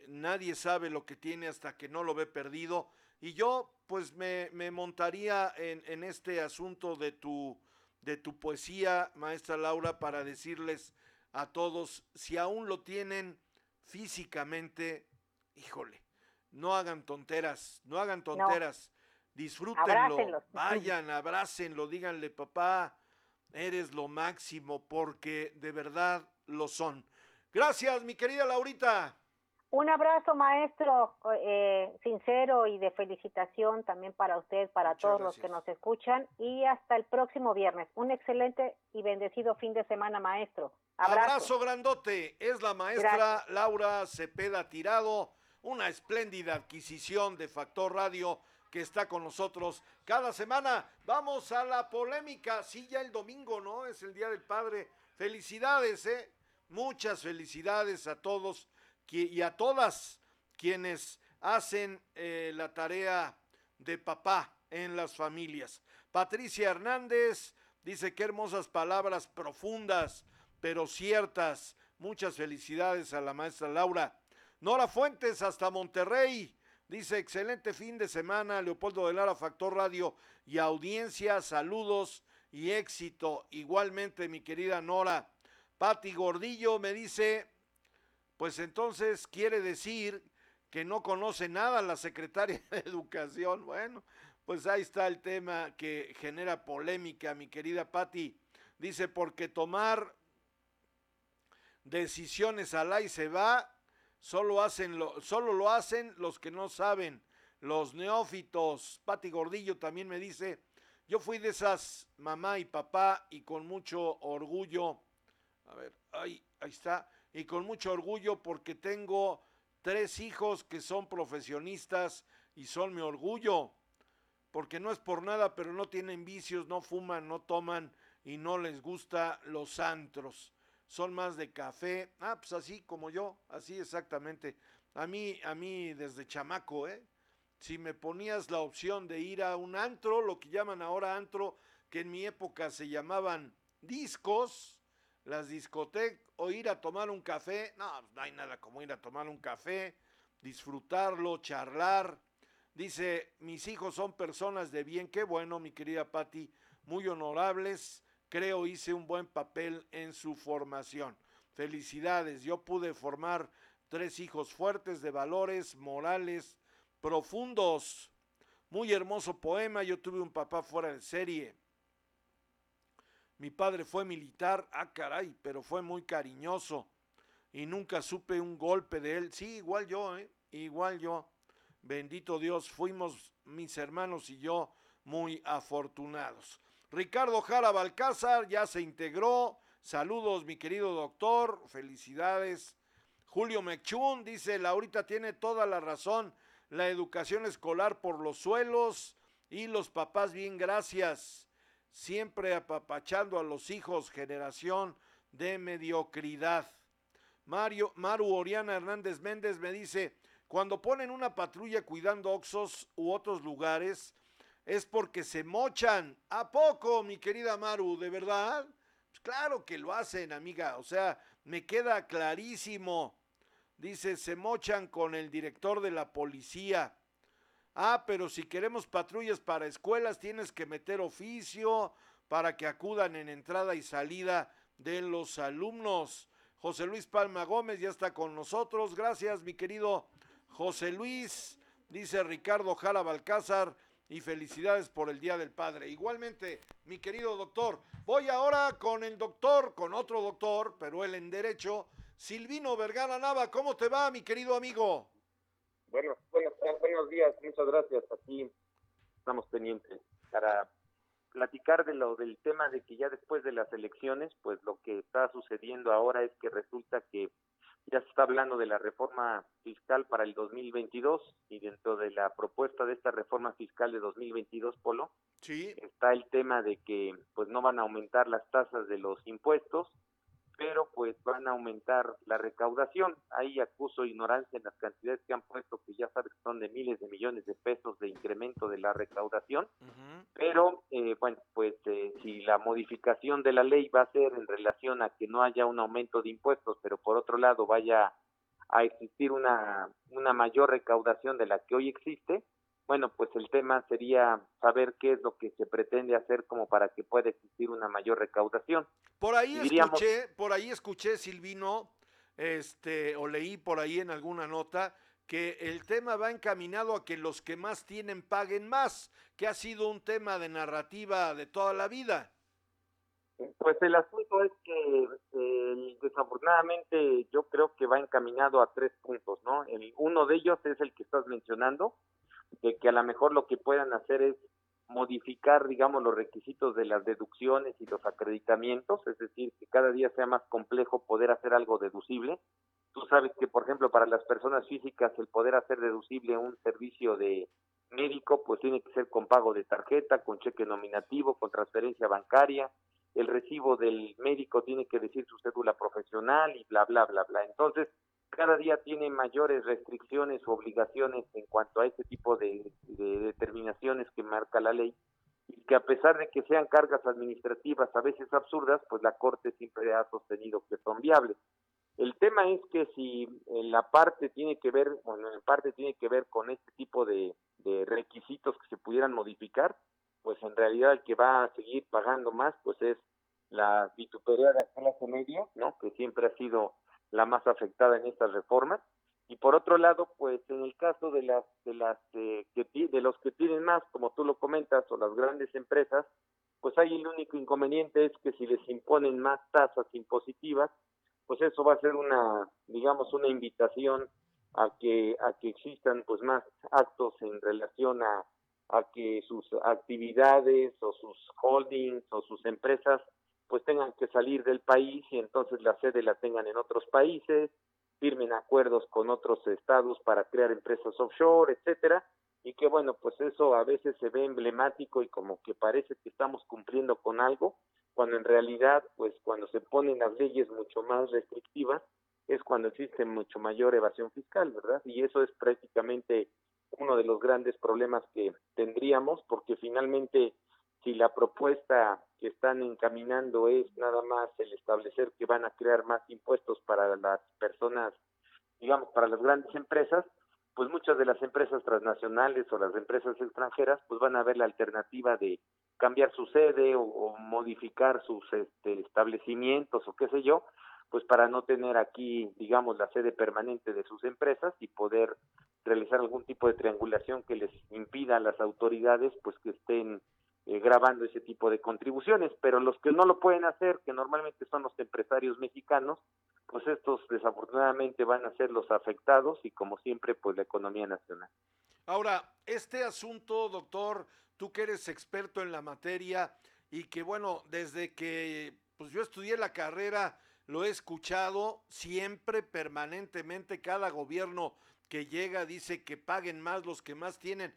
nadie sabe lo que tiene hasta que no lo ve perdido, Y yo pues me, me montaría en, en este asunto de tu, de tu poesía, maestra Laura, para decirles a todos, si aún lo tienen físicamente, híjole, no hagan tonteras, no hagan tonteras, disfrútenlo, Abrácenlos. vayan, abrácenlo, díganle, papá, eres lo máximo, porque de verdad lo son. Gracias, mi querida Laurita. Un abrazo, maestro, eh, sincero y de felicitación también para usted, para Muchas todos los que nos escuchan y hasta el próximo viernes. Un excelente y bendecido fin de semana, maestro. Abrazo. Abrazo grandote. Es la maestra Laura Cepeda Tirado, una espléndida adquisición de Factor Radio que está con nosotros cada semana. Vamos a la polémica. Sí, ya el domingo, ¿no? Es el Día del Padre. Felicidades, ¿eh? Muchas felicidades a todos y a todas quienes hacen eh, la tarea de papá en las familias. Patricia Hernández dice qué hermosas palabras profundas, pero ciertas. Muchas felicidades a la maestra Laura. Nora Fuentes hasta Monterrey. Dice, excelente fin de semana, Leopoldo de Lara, Factor Radio y audiencia, saludos y éxito. Igualmente, mi querida Nora. Pati Gordillo me dice, pues entonces quiere decir que no conoce nada la secretaria de Educación. Bueno, pues ahí está el tema que genera polémica, mi querida Patti. Dice, porque tomar decisiones al y se va, solo, hacen lo, solo lo hacen los que no saben, los neófitos. Pati Gordillo también me dice, yo fui de esas mamá y papá y con mucho orgullo, a ver, ahí, ahí está, y con mucho orgullo porque tengo tres hijos que son profesionistas y son mi orgullo, porque no es por nada, pero no tienen vicios, no fuman, no toman y no les gusta los antros. Son más de café, ah, pues así como yo, así exactamente. A mí, a mí desde chamaco, ¿eh? Si me ponías la opción de ir a un antro, lo que llaman ahora antro, que en mi época se llamaban discos, las discotecas, o ir a tomar un café, no, no hay nada como ir a tomar un café, disfrutarlo, charlar. Dice, mis hijos son personas de bien, qué bueno, mi querida Patti, muy honorables, creo hice un buen papel en su formación. Felicidades, yo pude formar tres hijos fuertes de valores morales profundos. Muy hermoso poema, yo tuve un papá fuera de serie. Mi padre fue militar, ah caray, pero fue muy cariñoso y nunca supe un golpe de él. Sí, igual yo, ¿eh? igual yo. Bendito Dios, fuimos mis hermanos y yo muy afortunados. Ricardo Jara Balcázar ya se integró. Saludos, mi querido doctor. Felicidades. Julio Mechún dice, Laurita tiene toda la razón. La educación escolar por los suelos y los papás bien, gracias. Siempre apapachando a los hijos, generación de mediocridad. Mario, Maru Oriana Hernández Méndez me dice, cuando ponen una patrulla cuidando Oxos u otros lugares, es porque se mochan. ¿A poco, mi querida Maru? ¿De verdad? Pues claro que lo hacen, amiga. O sea, me queda clarísimo. Dice, se mochan con el director de la policía. Ah, pero si queremos patrullas para escuelas, tienes que meter oficio para que acudan en entrada y salida de los alumnos. José Luis Palma Gómez ya está con nosotros. Gracias, mi querido José Luis. Dice Ricardo Jara Balcázar y felicidades por el Día del Padre. Igualmente, mi querido doctor, voy ahora con el doctor, con otro doctor, pero él en derecho, Silvino Vergara Nava. ¿Cómo te va, mi querido amigo? Bueno, buenos, buenos días, muchas gracias. Aquí estamos pendientes para platicar de lo del tema de que ya después de las elecciones, pues lo que está sucediendo ahora es que resulta que ya se está hablando de la reforma fiscal para el 2022 y dentro de la propuesta de esta reforma fiscal de 2022, Polo, sí. está el tema de que pues no van a aumentar las tasas de los impuestos, pero pues van a aumentar la recaudación. Ahí acuso ignorancia en las cantidades que han puesto, que ya sabes que son de miles de millones de pesos de incremento de la recaudación, pero eh, bueno, pues eh, si la modificación de la ley va a ser en relación a que no haya un aumento de impuestos, pero por otro lado vaya a existir una, una mayor recaudación de la que hoy existe, bueno, pues el tema sería saber qué es lo que se pretende hacer como para que pueda existir una mayor recaudación. Por ahí diríamos- escuché, por ahí escuché, Silvino, este, o leí por ahí en alguna nota, que el tema va encaminado a que los que más tienen paguen más, que ha sido un tema de narrativa de toda la vida. Pues el asunto es que eh, desafortunadamente yo creo que va encaminado a tres puntos, ¿no? El, uno de ellos es el que estás mencionando, de que a lo mejor lo que puedan hacer es modificar, digamos, los requisitos de las deducciones y los acreditamientos, es decir, que cada día sea más complejo poder hacer algo deducible. Tú sabes que, por ejemplo, para las personas físicas el poder hacer deducible un servicio de médico, pues tiene que ser con pago de tarjeta, con cheque nominativo, con transferencia bancaria, el recibo del médico tiene que decir su cédula profesional y bla, bla, bla, bla. Entonces, cada día tiene mayores restricciones o obligaciones en cuanto a este tipo de, de determinaciones que marca la ley y que a pesar de que sean cargas administrativas a veces absurdas, pues la Corte siempre ha sostenido que son viables. El tema es que si en la parte tiene que ver, bueno, en parte tiene que ver con este tipo de, requisitos que se pudieran modificar, pues en realidad el que va a seguir pagando más, pues es la vituperada clase media, ¿no? Que siempre ha sido la más afectada en estas reformas. Y por otro lado, pues en el caso de las de las eh, que de los que tienen más, como tú lo comentas, o las grandes empresas, pues ahí el único inconveniente es que si les imponen más tasas impositivas, pues eso va a ser una, digamos, una invitación a que a que existan pues más actos en relación a a que sus actividades o sus holdings o sus empresas pues tengan que salir del país y entonces la sede la tengan en otros países, firmen acuerdos con otros estados para crear empresas offshore, etcétera, y que bueno, pues eso a veces se ve emblemático y como que parece que estamos cumpliendo con algo, cuando en realidad, pues cuando se ponen las leyes mucho más restrictivas, es cuando existe mucho mayor evasión fiscal, ¿verdad? Y eso es prácticamente uno de los grandes problemas que tendríamos, porque finalmente si la propuesta que están encaminando es nada más el establecer que van a crear más impuestos para las personas, digamos, para las grandes empresas, pues muchas de las empresas transnacionales o las empresas extranjeras pues van a ver la alternativa de cambiar su sede o, modificar sus este, establecimientos o qué sé yo, pues para no tener aquí, digamos, la sede permanente de sus empresas y poder realizar algún tipo de triangulación que les impida a las autoridades pues que estén eh, grabando ese tipo de contribuciones, pero los que no lo pueden hacer, que normalmente son los empresarios mexicanos, pues estos desafortunadamente van a ser los afectados y como siempre pues la economía nacional. Ahora, este asunto, doctor, tú que eres experto en la materia y que bueno, desde que pues yo estudié la carrera, lo he escuchado siempre, permanentemente, cada gobierno que llega dice que paguen más los que más tienen.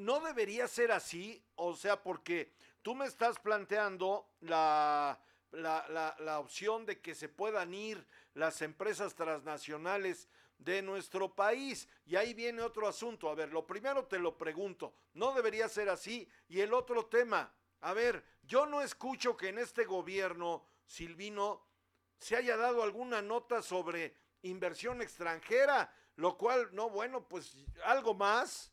No debería ser así, o sea, porque tú me estás planteando la, la, la, opción de que se puedan ir las empresas transnacionales de nuestro país. Y ahí viene otro asunto. A ver, lo primero te lo pregunto, no debería ser así. Y el otro tema, a ver, yo no escucho que en este gobierno, Silvino, se haya dado alguna nota sobre inversión extranjera, lo cual, no, bueno, pues algo más.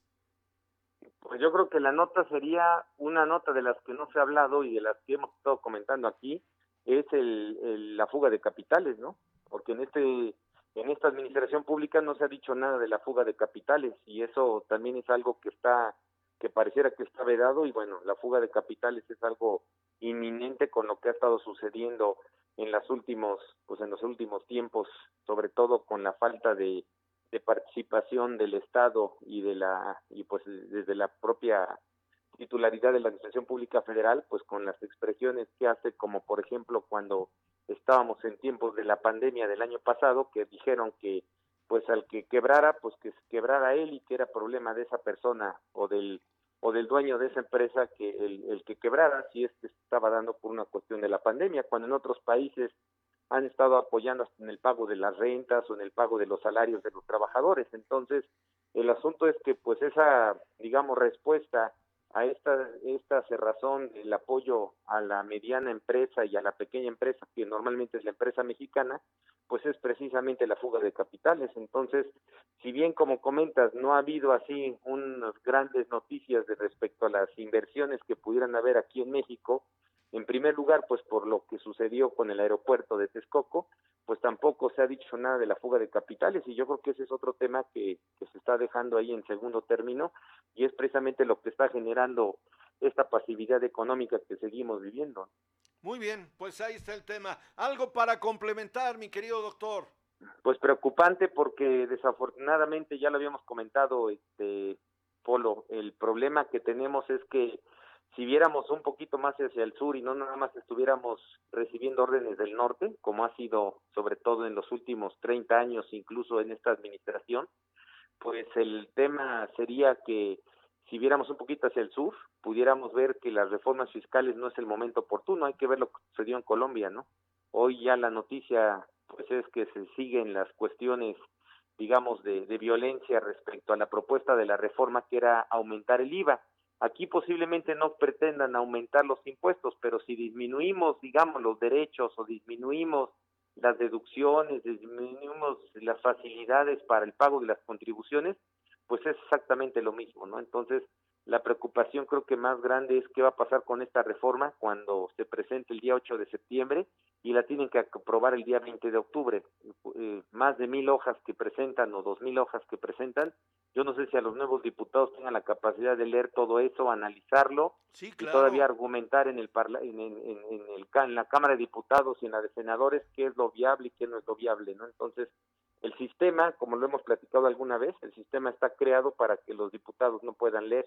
Pues yo creo que la nota sería una nota de las que no se ha hablado y de las que hemos estado comentando aquí, es el, la fuga de capitales, ¿no? Porque en este en esta administración pública no se ha dicho nada de la fuga de capitales y eso también es algo que está que pareciera que está vedado y bueno, la fuga de capitales es algo inminente con lo que ha estado sucediendo en las últimos pues en los últimos tiempos, sobre todo con la falta de de participación del Estado y de la y pues desde la propia titularidad de la Administración Pública Federal, pues con las expresiones que hace, como por ejemplo cuando estábamos en tiempos de la pandemia del año pasado, que dijeron que pues al que quebrara, pues que quebrara él y que era problema de esa persona o del o del dueño de esa empresa que el, el que quebrara si es estaba dando por una cuestión de la pandemia, cuando en otros países han estado apoyando hasta en el pago de las rentas o en el pago de los salarios de los trabajadores. Entonces, el asunto es que pues esa, digamos, respuesta a esta, esta cerrazón del apoyo a la mediana empresa y a la pequeña empresa, que normalmente es la empresa mexicana, pues es precisamente la fuga de capitales. Entonces, si bien como comentas, no ha habido así unas grandes noticias de respecto a las inversiones que pudieran haber aquí en México, en primer lugar, pues por lo que sucedió con el aeropuerto de Texcoco, pues tampoco se ha dicho nada de la fuga de capitales y yo creo que ese es otro tema que, que se está dejando ahí en segundo término y es precisamente lo que está generando esta pasividad económica que seguimos viviendo. Muy bien, pues ahí está el tema. Algo para complementar, mi querido doctor. Pues preocupante porque desafortunadamente ya lo habíamos comentado, este Polo, el problema que tenemos es que si viéramos un poquito más hacia el sur y no nada más estuviéramos recibiendo órdenes del norte, como ha sido sobre todo en los últimos 30 años, incluso en esta administración, pues el tema sería que si viéramos un poquito hacia el sur, pudiéramos ver que las reformas fiscales no es el momento oportuno, hay que ver lo que sucedió en Colombia, ¿no? Hoy ya la noticia pues es que se siguen las cuestiones digamos de, de violencia respecto a la propuesta de la reforma que era aumentar el IVA Aquí posiblemente no pretendan aumentar los impuestos, pero si disminuimos, digamos, los derechos o disminuimos las deducciones, disminuimos las facilidades para el pago de las contribuciones, pues es exactamente lo mismo, ¿no? Entonces, la preocupación creo que más grande es qué va a pasar con esta reforma cuando se presente el día 8 de septiembre y la tienen que aprobar el día 20 de octubre. Eh, más de mil hojas que presentan o dos mil hojas que presentan. Yo no sé si a los nuevos diputados tengan la capacidad de leer todo eso, analizarlo y todavía argumentar en el en, en, en, el, en la Cámara de Diputados y en la de Senadores qué es lo viable y qué no es lo viable, ¿no? Entonces, el sistema, como lo hemos platicado alguna vez, el sistema está creado para que los diputados no puedan leer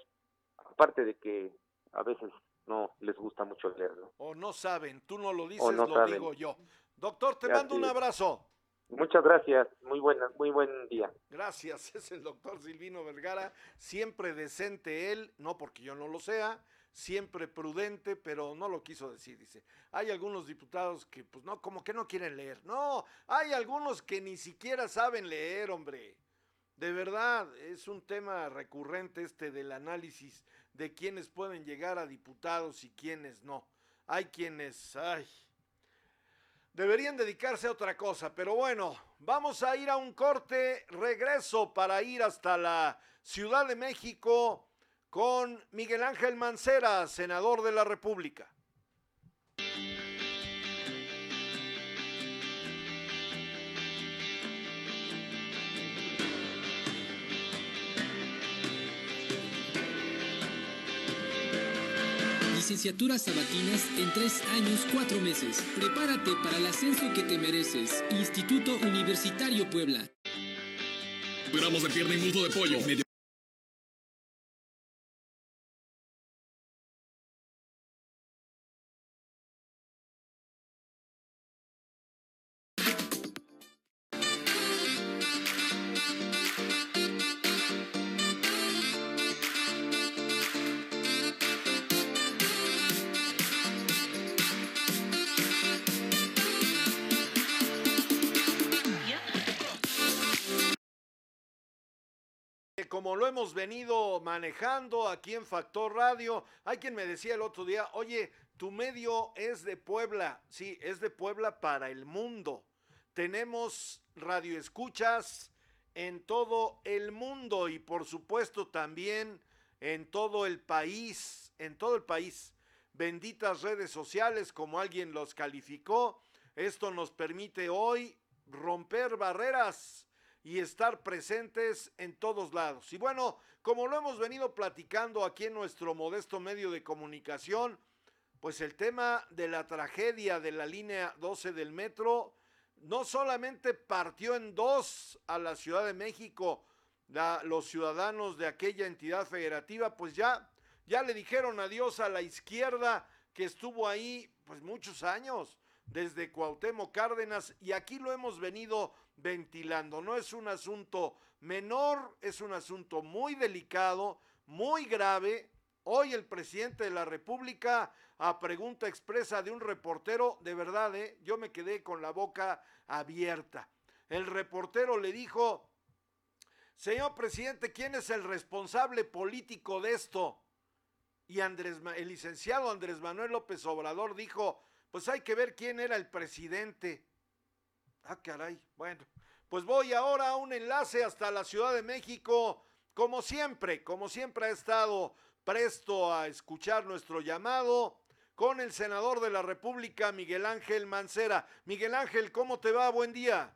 aparte de que a veces no les gusta mucho leerlo. O no saben, tú no lo dices, lo digo yo. Doctor, te mando un abrazo. Muchas gracias, muy buena, muy buen día. Gracias, es el doctor Silvino Vergara, siempre decente él, no porque yo no lo sea, siempre prudente, pero no lo quiso decir, dice. Hay algunos diputados que, pues no, como que no quieren leer. No, hay algunos que ni siquiera saben leer, hombre. De verdad, es un tema recurrente este del análisis de quiénes pueden llegar a diputados y quiénes no. Hay quienes, ay, deberían dedicarse a otra cosa, pero bueno, vamos a ir a un corte, regreso para ir hasta la Ciudad de México con Miguel Ángel Mancera, senador de la República. Licenciaturas sabatinas en tres años, cuatro meses. Prepárate para el ascenso que te mereces. Instituto Universitario Puebla. Gramos de pierna y muslo de pollo. como hemos venido manejando aquí en Factor Radio, hay quien me decía el otro día, oye, tu medio es de Puebla, sí, es de Puebla para el mundo. Tenemos radioescuchas en todo el mundo y por supuesto también en todo el país, en todo el país. Benditas redes sociales, como alguien los calificó. Esto nos permite hoy romper barreras y estar presentes en todos lados. Y bueno, como lo hemos venido platicando aquí en nuestro modesto medio de comunicación, pues el tema de la tragedia de la línea 12 del metro no solamente partió en dos a la Ciudad de México, los ciudadanos de aquella entidad federativa, pues ya, ya le dijeron adiós a la izquierda que estuvo ahí pues muchos años, desde Cuauhtémoc Cárdenas, y aquí lo hemos venido ventilando. No es un asunto menor, es un asunto muy delicado, muy grave. Hoy el presidente de la República, a pregunta expresa de un reportero, de verdad, ¿eh? yo me quedé con la boca abierta. El reportero le dijo, señor presidente, ¿quién es el responsable político de esto? y Andrés, el licenciado Andrés Manuel López Obrador dijo, pues hay que ver quién era el presidente. Ah, caray, bueno, pues voy ahora a un enlace hasta la Ciudad de México, como siempre, como siempre ha estado presto a escuchar nuestro llamado con el senador de la República, Miguel Ángel Mancera. Miguel Ángel, ¿cómo te va? Buen día.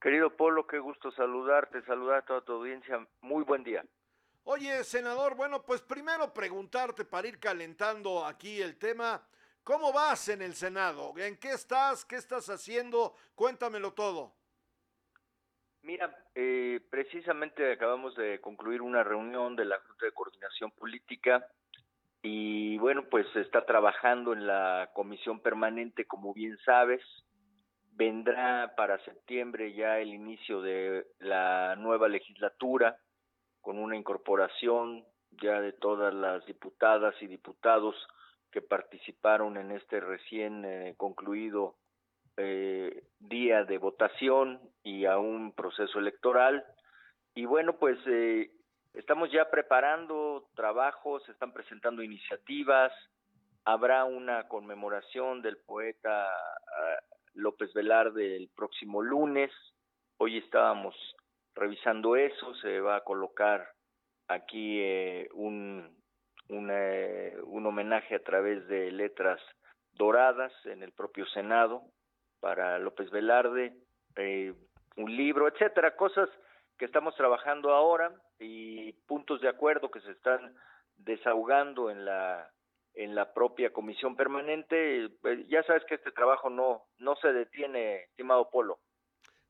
Querido Polo, qué gusto saludarte, saludar a toda tu audiencia. Muy buen día. Oye, senador, bueno, pues primero preguntarte para ir calentando aquí el tema, ¿cómo vas en el Senado? ¿En qué estás? ¿Qué estás haciendo? Cuéntamelo todo. Mira, eh, precisamente acabamos de concluir una reunión de la Junta de Coordinación Política y bueno, pues está trabajando en la comisión permanente, como bien sabes. Vendrá para septiembre ya el inicio de la nueva legislatura con una incorporación ya de todas las diputadas y diputados que participaron en este recién eh, concluido eh, día de votación y a un proceso electoral. Y bueno, pues eh, estamos ya preparando trabajos, se están presentando iniciativas, habrá una conmemoración del poeta ah, López Velarde el próximo lunes. Hoy estábamos revisando eso, se va a colocar aquí eh, un, un homenaje a través de letras doradas en el propio Senado para López Velarde, eh, un libro, etcétera, cosas que estamos trabajando ahora y puntos de acuerdo que se están desahogando en la en la propia comisión permanente. Pues, ya sabes que este trabajo no no se detiene, estimado Polo.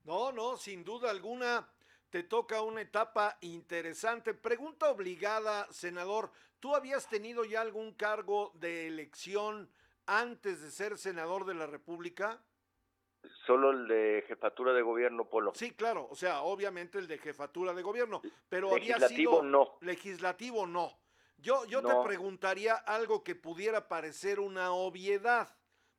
No, no, sin duda alguna te toca una etapa interesante. Pregunta obligada, senador, ¿tú habías tenido ya algún cargo de elección antes de ser senador de la República? Solo el de jefatura de gobierno, Polo. Sí, claro, o sea, obviamente el de jefatura de gobierno, pero legislativo había sido no. legislativo no. Yo, yo te preguntaría algo que pudiera parecer una obviedad,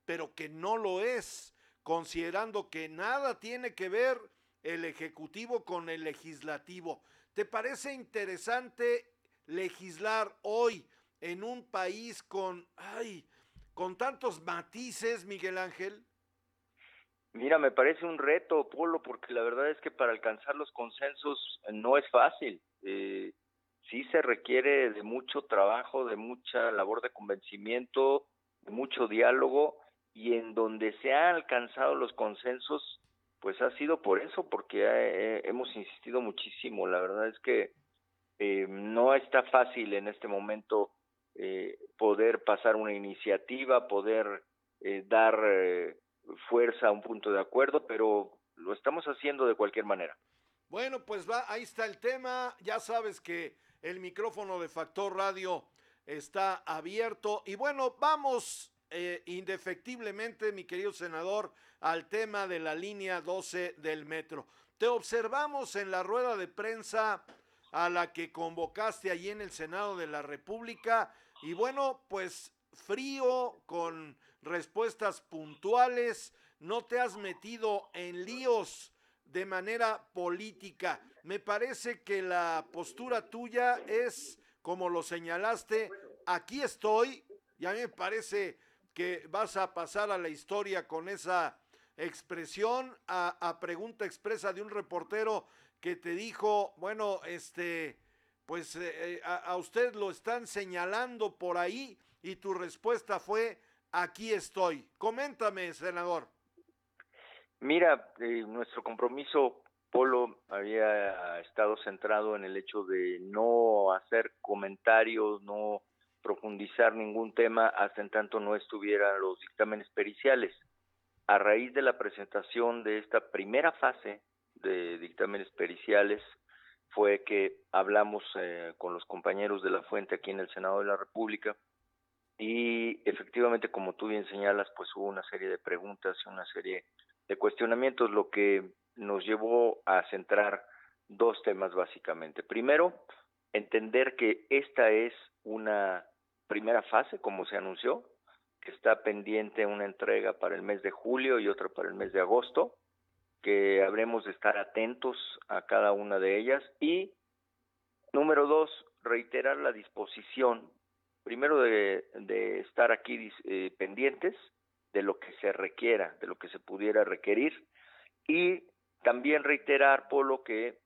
pero que no lo es, considerando que nada tiene que ver el ejecutivo con el legislativo. ¿Te parece interesante legislar hoy en un país con, ay, con tantos matices, Miguel Ángel? Mira, me parece un reto, Polo, porque la verdad es que para alcanzar los consensos no es fácil. Eh, sí se requiere de mucho trabajo, de mucha labor de convencimiento, de mucho diálogo, y en donde se han alcanzado los consensos, pues ha sido por eso, porque eh, hemos insistido muchísimo. La verdad es que eh, no está fácil en este momento eh, poder pasar una iniciativa, poder eh, dar eh, fuerza a un punto de acuerdo, pero lo estamos haciendo de cualquier manera. Bueno, pues va, ahí está el tema. Ya sabes que el micrófono de Factor Radio está abierto. Y bueno, vamos eh, indefectiblemente, mi querido senador, al tema de la línea 12 del metro. Te observamos en la rueda de prensa a la que convocaste allí en el Senado de la República. Y bueno, pues frío, con respuestas puntuales, no te has metido en líos de manera política. Me parece que la postura tuya es, como lo señalaste, aquí estoy, y a mí me parece que vas a pasar a la historia con esa expresión a, pregunta expresa de un reportero que te dijo, bueno, este, pues eh, eh, a, usted lo están señalando por ahí y tu respuesta fue, aquí estoy. Coméntame, senador. Mira, eh, nuestro compromiso, Polo, había estado centrado en el hecho de no hacer comentarios, no profundizar ningún tema hasta en tanto no estuvieran los dictámenes periciales. A raíz de la presentación de esta primera fase de dictámenes periciales, fue que hablamos eh, con los compañeros de la fuente aquí en el Senado de la República y efectivamente, como tú bien señalas, pues hubo una serie de preguntas y una serie de cuestionamientos, lo que nos llevó a centrar dos temas básicamente. Primero, entender que esta es una primera fase, como se anunció, que está pendiente una entrega para el mes de julio y otra para el mes de agosto, que habremos de estar atentos a cada una de ellas. Y número dos, reiterar la disposición primero de, estar aquí eh, pendientes de lo que se requiera, de lo que se pudiera requerir. Y también reiterar, Polo, que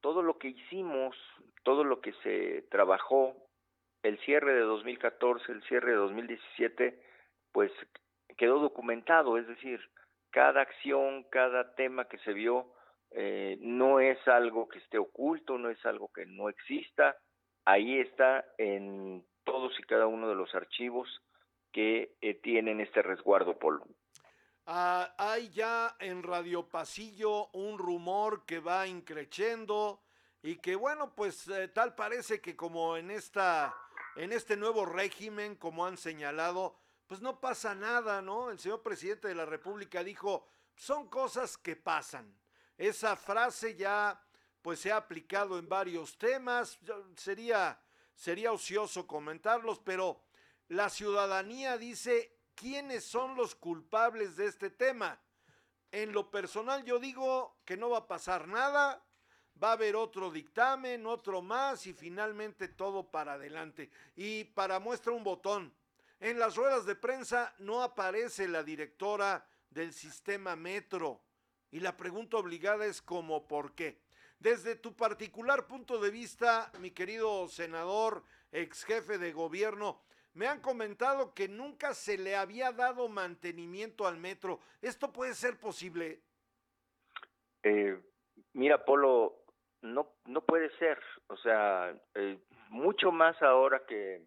todo lo que hicimos, todo lo que se trabajó, el cierre de 2014, el cierre de 2017, pues quedó documentado, es decir, cada acción, cada tema que se vio, eh, no es algo que esté oculto, no es algo que no exista, ahí está en todos y cada uno de los archivos que eh, tienen este resguardo, Polo. Ah, hay ya en Radio Pasillo un rumor que va increciendo y que bueno, pues eh, tal parece que como en esta en este nuevo régimen, como han señalado, pues no pasa nada, ¿no? El señor presidente de la República dijo, son cosas que pasan. Esa frase ya pues se ha aplicado en varios temas, sería sería ocioso comentarlos, pero la ciudadanía dice quiénes son los culpables de este tema. En lo personal yo digo que no va a pasar nada, va a haber otro dictamen, otro más y finalmente todo para adelante. Y para muestra un botón, en las ruedas de prensa no aparece la directora del sistema Metro. Y la pregunta obligada es como por qué. Desde tu particular punto de vista, mi querido senador, ex jefe de gobierno, me han comentado que nunca se le había dado mantenimiento al metro. ¿Esto puede ser posible? Eh, mira, Polo, no, no puede ser. O sea, eh, mucho más ahora que,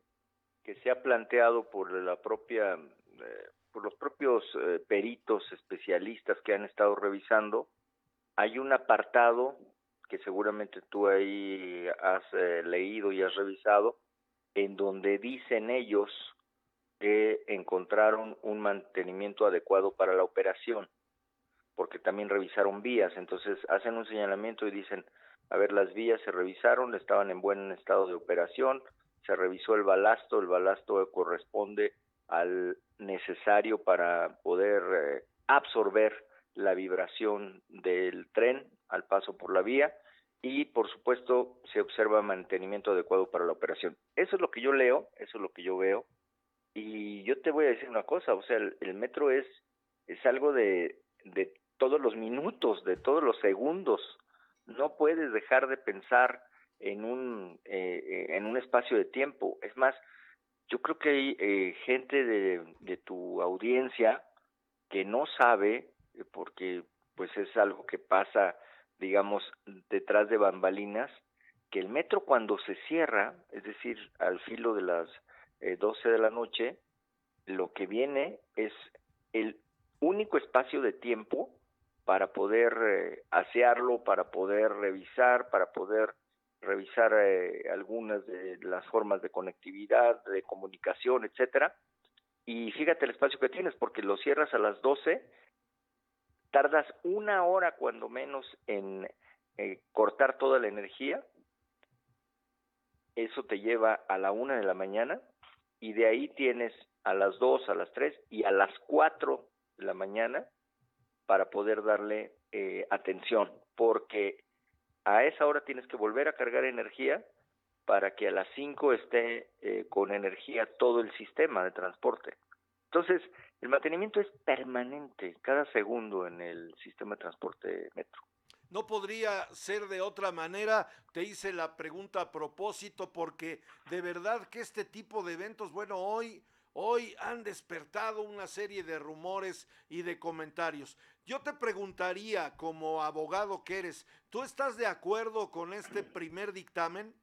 que se ha planteado por la propia, eh, por los propios eh, peritos especialistas que han estado revisando, hay un apartado que seguramente tú ahí has eh, leído y has revisado, en donde dicen ellos que encontraron un mantenimiento adecuado para la operación, porque también revisaron vías, entonces hacen un señalamiento y dicen, a ver, las vías se revisaron, estaban en buen estado de operación, se revisó el balasto, el balasto corresponde al necesario para poder eh, absorber la vibración del tren al paso por la vía y por supuesto se observa mantenimiento adecuado para la operación. Eso es lo que yo leo, eso es lo que yo veo y yo te voy a decir una cosa, o sea, el, metro es es algo de, de todos los minutos, de todos los segundos. No puedes dejar de pensar en un eh, en un espacio de tiempo. Es más, yo creo que hay eh, gente de, de tu audiencia que no sabe eh, porque pues es algo que pasa digamos, detrás de bambalinas, que el metro cuando se cierra, es decir, al filo de las eh, 12 de la noche, lo que viene es el único espacio de tiempo para poder eh, asearlo, para poder revisar, para poder revisar eh, algunas de las formas de conectividad, de comunicación, etcétera. Y fíjate el espacio que tienes, porque lo cierras a las 12 tardas una hora cuando menos en eh, cortar toda la energía, eso te lleva a la una de la mañana y de ahí tienes a las dos, a las tres y a las cuatro de la mañana para poder darle eh, atención, porque a esa hora tienes que volver a cargar energía para que a las cinco esté eh, con energía todo el sistema de transporte. Entonces, el mantenimiento es permanente, cada segundo en el sistema de transporte metro. No podría ser de otra manera, te hice la pregunta a propósito, porque de verdad que este tipo de eventos, bueno, hoy, hoy han despertado una serie de rumores y de comentarios. Yo te preguntaría, como abogado que eres, ¿tú estás de acuerdo con este primer dictamen?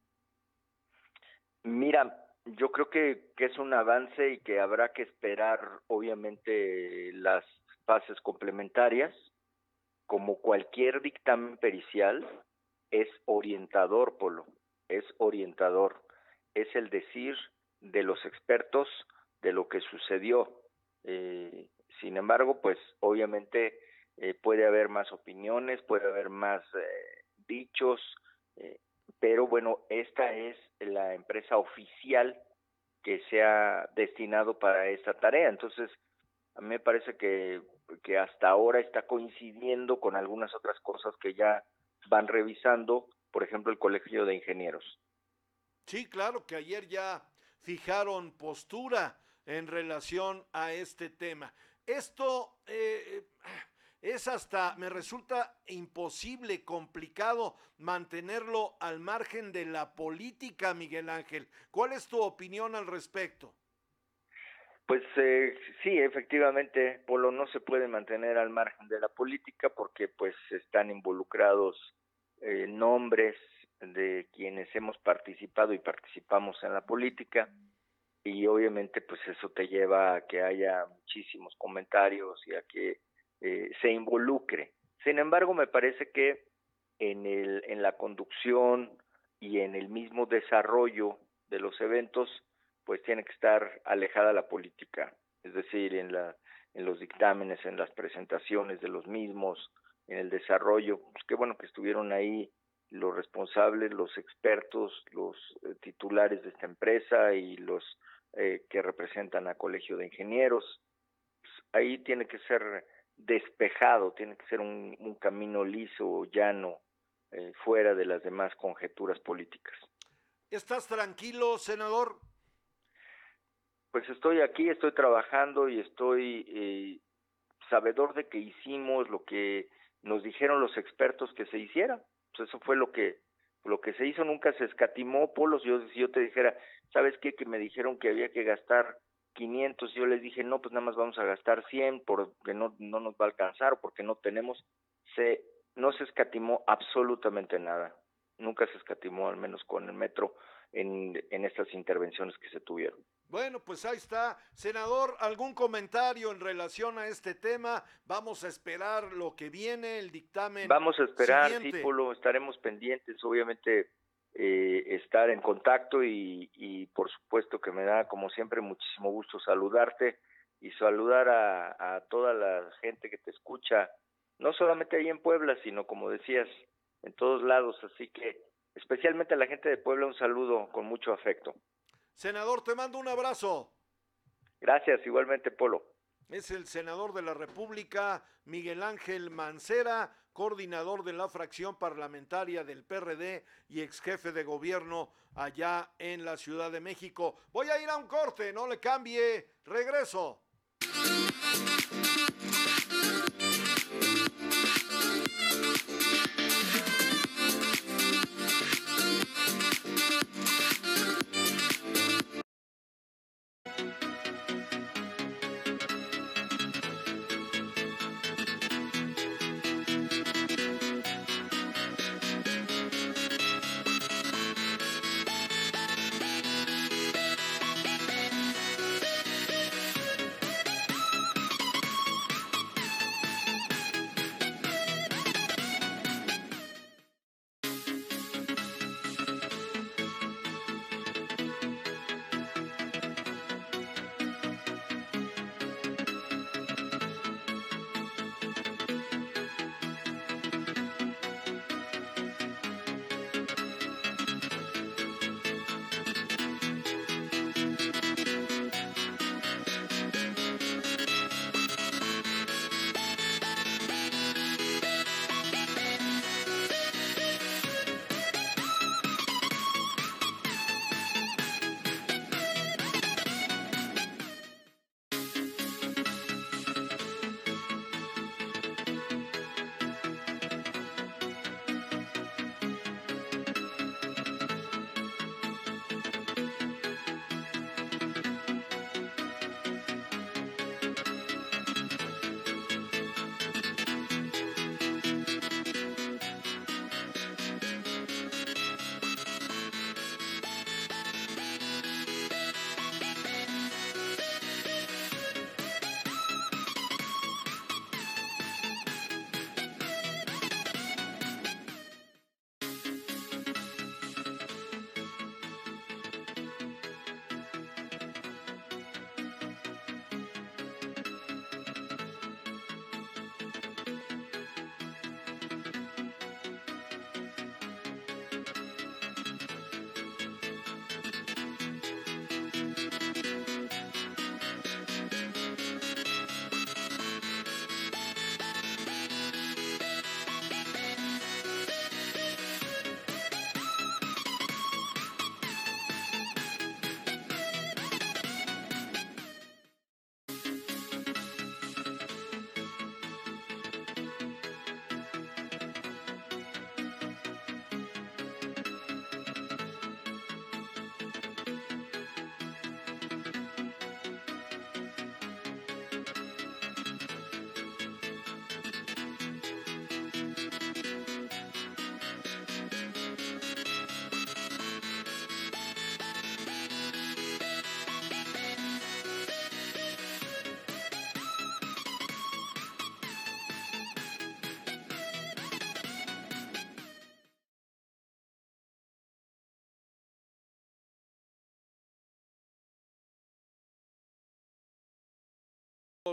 Mira, yo creo que, que, es un avance y que habrá que esperar, obviamente, las fases complementarias. Como cualquier dictamen pericial, es orientador, Polo, es orientador. Es el decir de los expertos de lo que sucedió. Eh, sin embargo, pues obviamente eh, puede haber más opiniones, puede haber más eh, dichos, pero bueno, esta es la empresa oficial que se ha destinado para esta tarea. Entonces, a mí me parece que, que hasta ahora está coincidiendo con algunas otras cosas que ya van revisando, por ejemplo, el Colegio de Ingenieros. Sí, claro, que ayer ya fijaron postura en relación a este tema. Esto eh, es hasta, me resulta imposible, complicado mantenerlo al margen de la política, Miguel Ángel. ¿Cuál es tu opinión al respecto? Pues eh, sí, efectivamente, Polo no se puede mantener al margen de la política porque pues están involucrados eh, nombres de quienes hemos participado y participamos en la política y obviamente pues eso te lleva a que haya muchísimos comentarios y a que eh, se involucre. Sin embargo, me parece que en, el, en la conducción y en el mismo desarrollo de los eventos pues tiene que estar alejada la política, es decir, en, la, en los dictámenes, en las presentaciones de los mismos, en el desarrollo, pues qué bueno que estuvieron ahí los responsables, los expertos, los eh, titulares de esta empresa y los eh, que representan a Colegio de Ingenieros. Pues ahí tiene que ser despejado, tiene que ser un, un camino liso, llano, eh, fuera de las demás conjeturas políticas. ¿Estás tranquilo, senador? pues estoy aquí, estoy trabajando y estoy eh, sabedor de que hicimos lo que nos dijeron los expertos que se hiciera. Eso fue lo que lo que se hizo, nunca se escatimó, Polos. Yo, si yo te dijera, ¿sabes qué? Que me dijeron que había que gastar 500, yo les dije, no, pues nada más vamos a gastar 100 porque no, no nos va a alcanzar o porque no tenemos. Se, no se escatimó absolutamente nada. Nunca se escatimó, al menos con el metro, en, en estas intervenciones que se tuvieron. Bueno, pues ahí está. Senador, ¿algún comentario en relación a este tema? Vamos a esperar lo que viene, el dictamen. Vamos a esperar, Polo, estaremos pendientes, obviamente eh, estar en contacto y, y por supuesto que me da, como siempre, muchísimo gusto saludarte y saludar a, a toda la gente que te escucha, no solamente ahí en Puebla, sino como decías, en todos lados. Así que especialmente a la gente de Puebla un saludo con mucho afecto. Senador, te mando un abrazo. Gracias, igualmente, Polo. Es el senador de la República, Miguel Ángel Mancera, coordinador de la fracción parlamentaria del PRD y ex jefe de gobierno allá en la Ciudad de México. Voy a ir a un corte, no le cambie, regreso.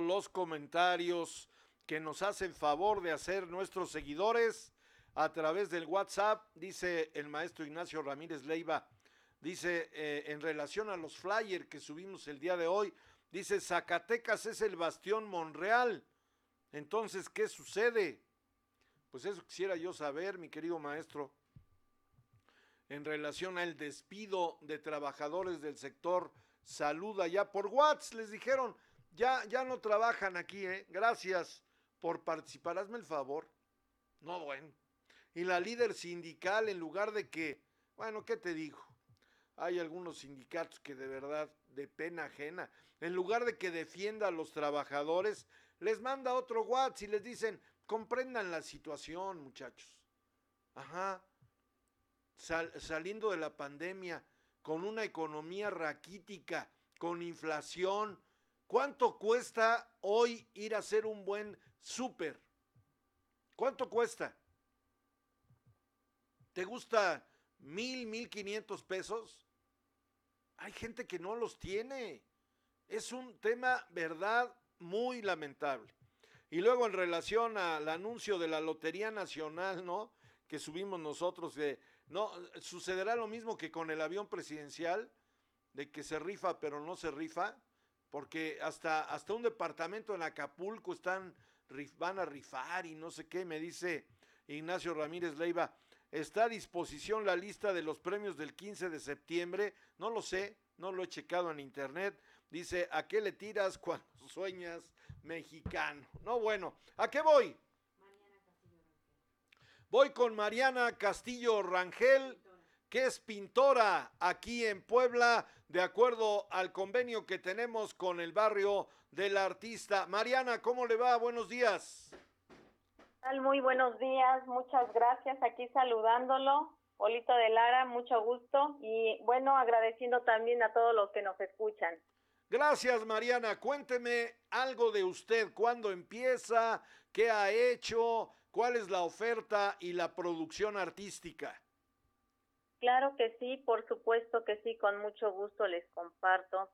Los comentarios que nos hacen favor de hacer nuestros seguidores a través del WhatsApp, dice el maestro Ignacio Ramírez Leiva, dice eh, en relación a los flyers que subimos el día de hoy, dice Zacatecas es el bastión Monreal. Entonces, ¿qué sucede? Pues eso quisiera yo saber, mi querido maestro, en relación al despido de trabajadores del sector salud allá por WhatsApp. Les dijeron, ya, ya no trabajan aquí, ¿eh? Gracias por participar. Hazme el favor. No, bueno. Y la líder sindical, en lugar de que, bueno, ¿qué te digo? Hay algunos sindicatos que de verdad, de pena ajena, en lugar de que defienda a los trabajadores, les manda otro WhatsApp y les dicen, comprendan la situación, muchachos. Ajá. saliendo de la pandemia, con una economía raquítica, con inflación. ¿Cuánto cuesta hoy ir a hacer un buen súper? ¿Cuánto cuesta? ¿Te gusta mil, mil quinientos pesos? Hay gente que no los tiene. Es un tema, verdad, muy lamentable. Y luego en relación al anuncio de la Lotería Nacional, ¿no? Que subimos nosotros, de, no, sucederá lo mismo que con el avión presidencial, de que se rifa pero no se rifa, porque hasta, hasta un departamento en Acapulco están, van a rifar y no sé qué, me dice Ignacio Ramírez Leiva, está a disposición la lista de los premios del 15 de septiembre, no lo sé, no lo he checado en internet, dice, ¿a qué le tiras cuando sueñas mexicano? No, bueno, ¿a qué voy? Voy con Mariana Castillo Rangel, que es pintora aquí en Puebla, de acuerdo al convenio que tenemos con el barrio del artista. Mariana, ¿cómo le va? Buenos días. Muy buenos días, muchas gracias. Aquí saludándolo. Polito de Lara, mucho gusto. Y bueno, agradeciendo también a todos los que nos escuchan. Gracias, Mariana. Cuénteme algo de usted. ¿Cuándo empieza? ¿Qué ha hecho? ¿Cuál es la oferta y la producción artística? Claro que sí, por supuesto que sí, con mucho gusto les comparto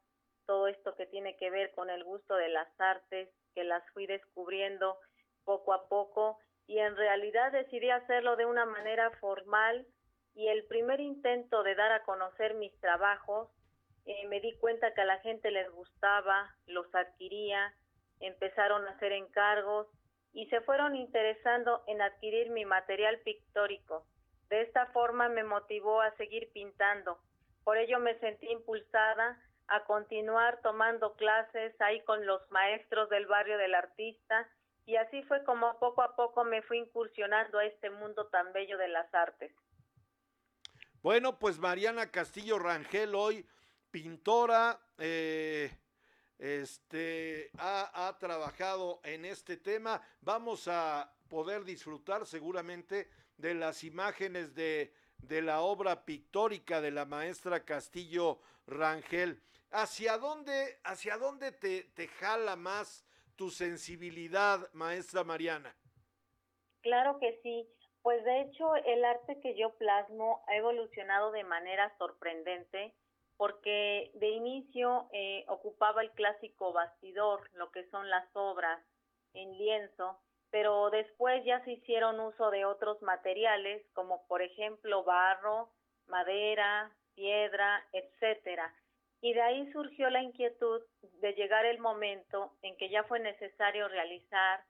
todo esto que tiene que ver con el gusto de las artes, que las fui descubriendo poco a poco y en realidad decidí hacerlo de una manera formal y el primer intento de dar a conocer mis trabajos, eh, me di cuenta que a la gente les gustaba, los adquiría, empezaron a hacer encargos y se fueron interesando en adquirir mi material pictórico. De esta forma me motivó a seguir pintando. Por ello me sentí impulsada a continuar tomando clases ahí con los maestros del barrio del artista y así fue como poco a poco me fui incursionando a este mundo tan bello de las artes. Bueno, pues Mariana Castillo Rangel hoy, pintora, eh, este, ha, trabajado en este tema. Vamos a poder disfrutar seguramente de las imágenes de, de la obra pictórica de la maestra Castillo Rangel. ¿Hacia dónde, hacia dónde te, te jala más tu sensibilidad, maestra Mariana? Claro que sí. Pues de hecho el arte que yo plasmo ha evolucionado de manera sorprendente porque de inicio eh, ocupaba el clásico bastidor, lo que son las obras en lienzo, pero después ya se hicieron uso de otros materiales, como por ejemplo barro, madera, piedra, etcétera. Y de ahí surgió la inquietud de llegar el momento en que ya fue necesario realizar,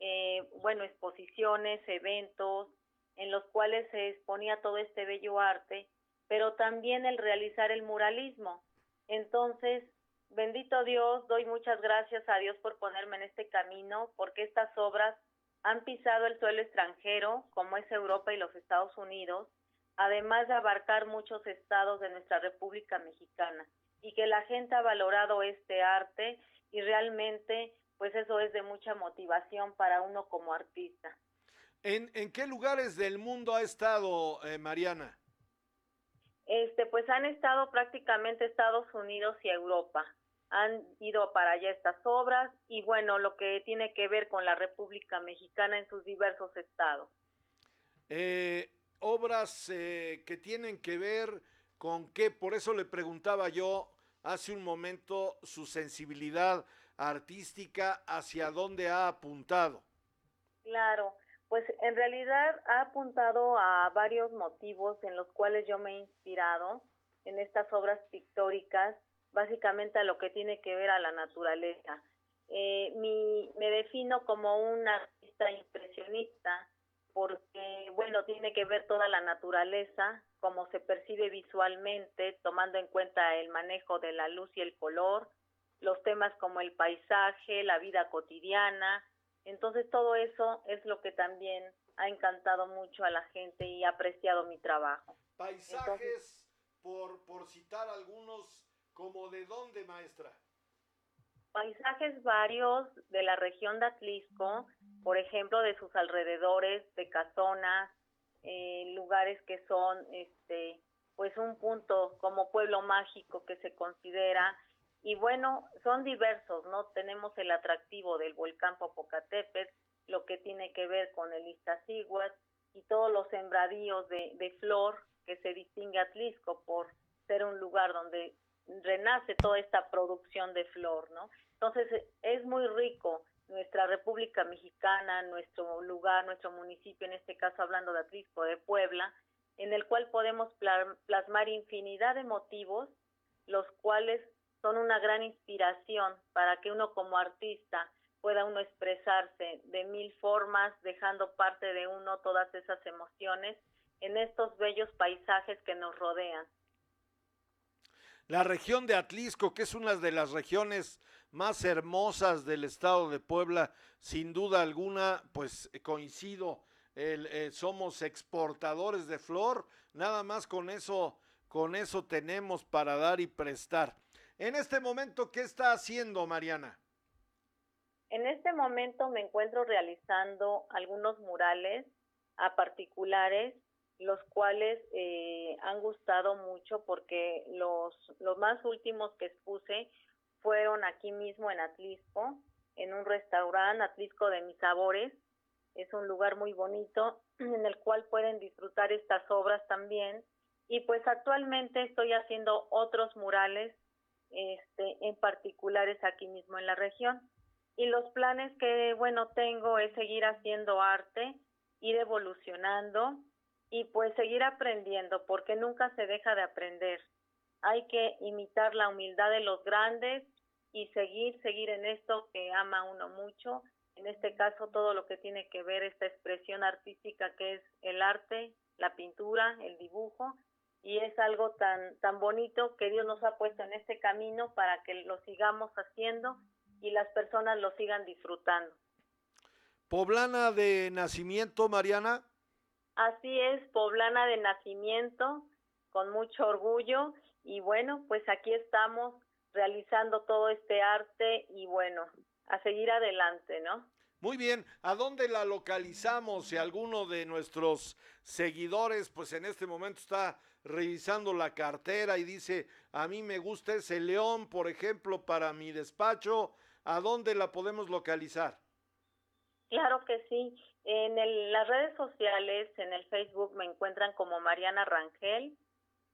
eh, bueno, exposiciones, eventos, en los cuales se exponía todo este bello arte pero también el realizar el muralismo. Entonces, bendito Dios, doy muchas gracias a Dios por ponerme en este camino, porque estas obras han pisado el suelo extranjero, como es Europa y los Estados Unidos, además de abarcar muchos estados de nuestra República Mexicana, y que la gente ha valorado este arte y realmente, pues eso es de mucha motivación para uno como artista. ¿En, en qué lugares del mundo ha estado eh, Mariana? este, pues han estado prácticamente Estados Unidos y Europa. Han ido para allá estas obras y bueno, lo que tiene que ver con la República Mexicana en sus diversos estados. Eh, obras eh, que tienen que ver con qué, por eso le preguntaba yo hace un momento su sensibilidad artística, ¿hacia dónde ha apuntado? Claro, pues en realidad ha apuntado a varios motivos en los cuales yo me he inspirado en estas obras pictóricas, básicamente a lo que tiene que ver a la naturaleza. Eh, mi, me defino como un artista impresionista porque, bueno, tiene que ver toda la naturaleza, cómo se percibe visualmente, tomando en cuenta el manejo de la luz y el color, los temas como el paisaje, la vida cotidiana. Entonces todo eso es lo que también ha encantado mucho a la gente y ha apreciado mi trabajo. Paisajes, por, por citar algunos, como de dónde, maestra? Paisajes varios de la región de Atlisco, por ejemplo, de sus alrededores, de casonas, eh, lugares que son, este, pues un punto como pueblo mágico que se considera y bueno, son diversos, ¿no? Tenemos el atractivo del volcán Popocatépetl, lo que tiene que ver con el Iztaccíhuatl y todos los sembradíos de, flor que se distingue Atlisco por ser un lugar donde renace toda esta producción de flor, ¿no? Entonces es muy rico nuestra República Mexicana, nuestro lugar, nuestro municipio, en este caso hablando de Atlisco, de Puebla, en el cual podemos plasmar infinidad de motivos, los cuales son una gran inspiración para que uno como artista pueda uno expresarse de mil formas, dejando parte de uno todas esas emociones en estos bellos paisajes que nos rodean. La región de Atlisco, que es una de las regiones más hermosas del estado de Puebla, sin duda alguna, pues coincido, eh, somos exportadores de flor, nada más con eso, con eso tenemos para dar y prestar. En este momento, ¿qué está haciendo Mariana? En este momento me encuentro realizando algunos murales a particulares, los cuales eh, han gustado mucho porque los, los más últimos que expuse fueron aquí mismo en Atlisco, en un restaurante, Atlisco de mis sabores. Es un lugar muy bonito en el cual pueden disfrutar estas obras también. Y pues actualmente estoy haciendo otros murales este, en particulares aquí mismo en la región. Y los planes que, bueno, tengo es seguir haciendo arte, ir evolucionando y pues seguir aprendiendo, porque nunca se deja de aprender. Hay que imitar la humildad de los grandes y seguir, seguir en esto que ama uno mucho, en este caso todo lo que tiene que ver esta expresión artística que es el arte, la pintura, el dibujo, y es algo tan, tan bonito que Dios nos ha puesto en este camino para que lo sigamos haciendo y las personas lo sigan disfrutando. ¿Poblana de nacimiento, Mariana? Así es, poblana de nacimiento, con mucho orgullo y bueno, pues aquí estamos realizando todo este arte y bueno, a seguir adelante, ¿no? Muy bien, ¿a dónde la localizamos? Si alguno de nuestros seguidores, pues en este momento está revisando la cartera y dice, a mí me gusta ese león, por ejemplo, para mi despacho, ¿a dónde la podemos localizar? Claro que sí. En las redes sociales, en el Facebook, me encuentran como Mariana Rangel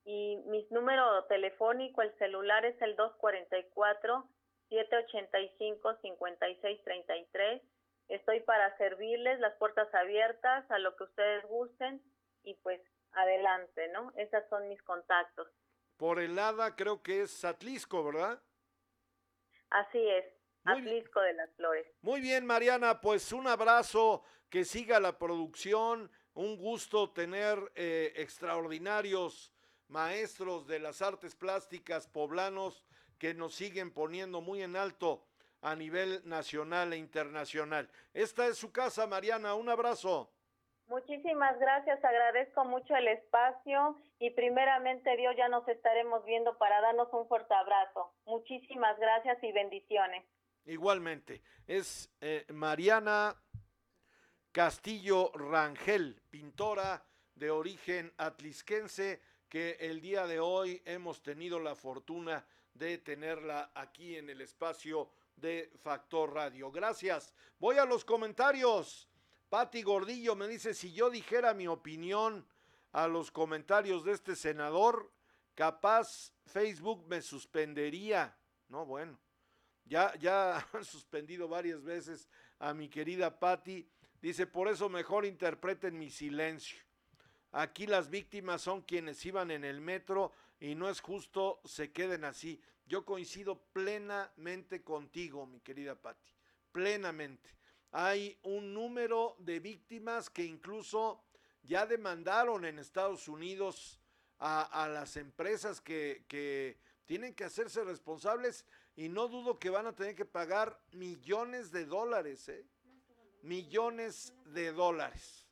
y mi número telefónico, el celular es el 244-785-5633. Estoy para servirles, las puertas abiertas a lo que ustedes gusten y pues adelante, ¿no? Esos son mis contactos. Por el lado creo que es Atlisco, ¿verdad? Así es, Atlisco de las Flores. Muy bien, Mariana, pues un abrazo, que siga la producción, un gusto tener eh, extraordinarios maestros de las artes plásticas poblanos que nos siguen poniendo muy en alto a nivel nacional e internacional. Esta es su casa, Mariana, un abrazo. Muchísimas gracias, agradezco mucho el espacio y primeramente Dios ya nos estaremos viendo para darnos un fuerte abrazo. Muchísimas gracias y bendiciones. Igualmente, es eh, Mariana Castillo Rangel, pintora de origen atlisquense que el día de hoy hemos tenido la fortuna de tenerla aquí en el espacio de Factor Radio. Gracias. Voy a los comentarios. Pati Gordillo me dice, si yo dijera mi opinión a los comentarios de este senador, capaz Facebook me suspendería. No, bueno. Ya, ya han suspendido varias veces a mi querida Patti. Dice, por eso mejor interpreten mi silencio. Aquí las víctimas son quienes iban en el metro y no es justo se queden así. Yo coincido plenamente contigo, mi querida Patti. Plenamente. Hay un número de víctimas que incluso ya demandaron en Estados Unidos a, las empresas que, que tienen que hacerse responsables y no dudo que van a tener que pagar millones de dólares, ¿eh? Millones de dólares.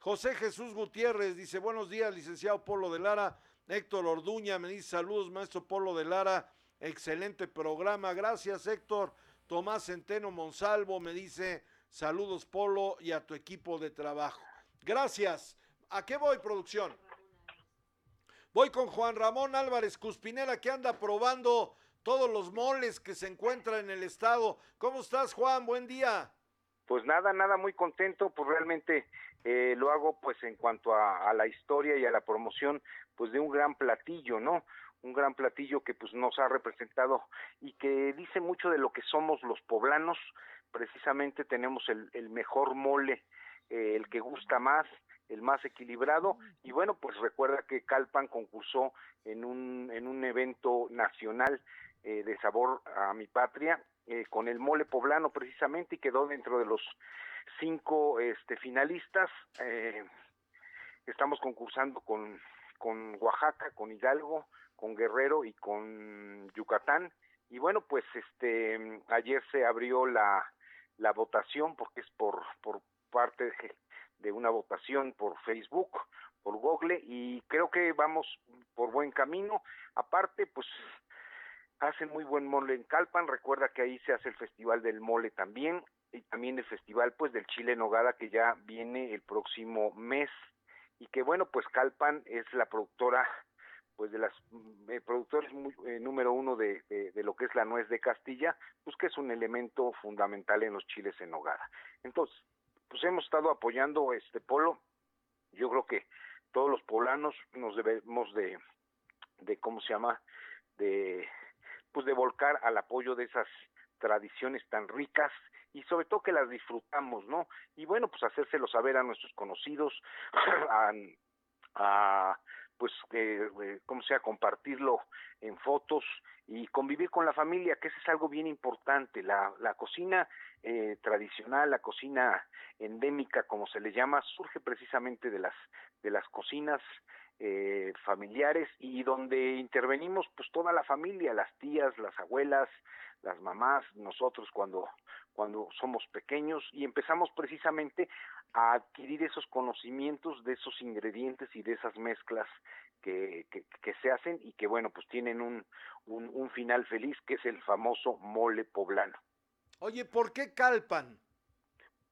José Jesús Gutiérrez dice, buenos días, licenciado Polo de Lara. Héctor Orduña me dice, saludos, maestro Polo de Lara. Excelente programa. Gracias, Héctor. Tomás Centeno Monsalvo me dice, saludos, Polo, y a tu equipo de trabajo. Gracias. ¿A qué voy, producción? Voy con Juan Ramón Álvarez Cuspinera, que anda probando todos los moles que se encuentran en el estado. ¿Cómo estás, Juan? Buen día. Pues nada, nada, muy contento, pues realmente eh, lo hago pues en cuanto a, la historia y a la promoción pues de un gran platillo, ¿no? Un gran platillo que pues nos ha representado y que dice mucho de lo que somos los poblanos, precisamente tenemos el, el mejor mole, eh, el que gusta más, el más equilibrado y bueno pues recuerda que Calpan concursó en un en un evento nacional eh, de sabor a mi patria eh, con el mole poblano precisamente y quedó dentro de los cinco este, finalistas. Eh, estamos concursando con, con Oaxaca, con Hidalgo, con Guerrero y con Yucatán. Y bueno, pues este ayer se abrió la, la votación porque es por, por parte de, de una votación por Facebook, por Google y creo que vamos por buen camino. Aparte, pues hacen muy buen mole en Calpan, recuerda que ahí se hace el Festival del Mole también, y también el Festival pues del Chile en Nogada que ya viene el próximo mes, y que bueno, pues Calpan es la productora pues de las eh, productores muy, eh, número uno de, de, lo que es la nuez de Castilla, pues que es un elemento fundamental en los chiles en nogada. Entonces, pues hemos estado apoyando este polo. Yo creo que todos los poblanos nos debemos de, de ¿cómo se llama? De, pues de volcar al apoyo de esas tradiciones tan ricas y sobre todo que las disfrutamos, ¿no? Y bueno, pues hacérselo saber a nuestros conocidos, a, pues, eh, sea, compartirlo en fotos y convivir con la familia, que eso es algo bien importante. La, la cocina eh, tradicional, la cocina endémica, como se le llama, surge precisamente de las, de las cocinas eh, familiares y donde intervenimos pues toda la familia, las tías, las abuelas, las mamás, nosotros cuando cuando somos pequeños y empezamos precisamente a adquirir esos conocimientos de esos ingredientes y de esas mezclas que, que, que se hacen y que bueno pues tienen un, un, un final feliz que es el famoso mole poblano. Oye, ¿por qué Calpan?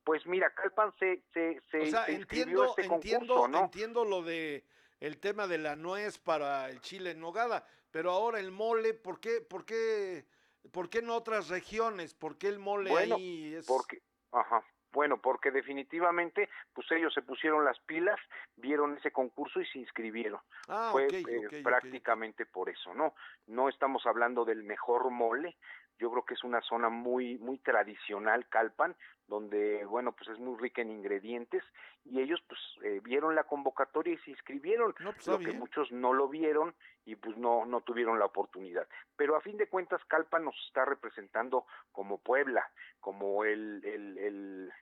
Pues mira, Calpan se, se, se, o sea, se entiendo, este entiendo, entiendo lo de el tema de la nuez para el chile en nogada, pero ahora el mole, ¿por qué, por qué, por qué en otras regiones? ¿Por qué el mole bueno, ahí es? Porque, ajá, bueno, porque definitivamente, pues ellos se pusieron las pilas, vieron ese concurso y se inscribieron. Ah, Fue okay, eh, okay, prácticamente okay. por eso, ¿no? No estamos hablando del mejor mole, yo creo que es una zona muy muy tradicional Calpan donde bueno pues es muy rica en ingredientes y ellos pues eh, vieron la convocatoria y se inscribieron no, pues, lo que bien. muchos no lo vieron y pues no no tuvieron la oportunidad pero a fin de cuentas Calpan nos está representando como Puebla como el el el,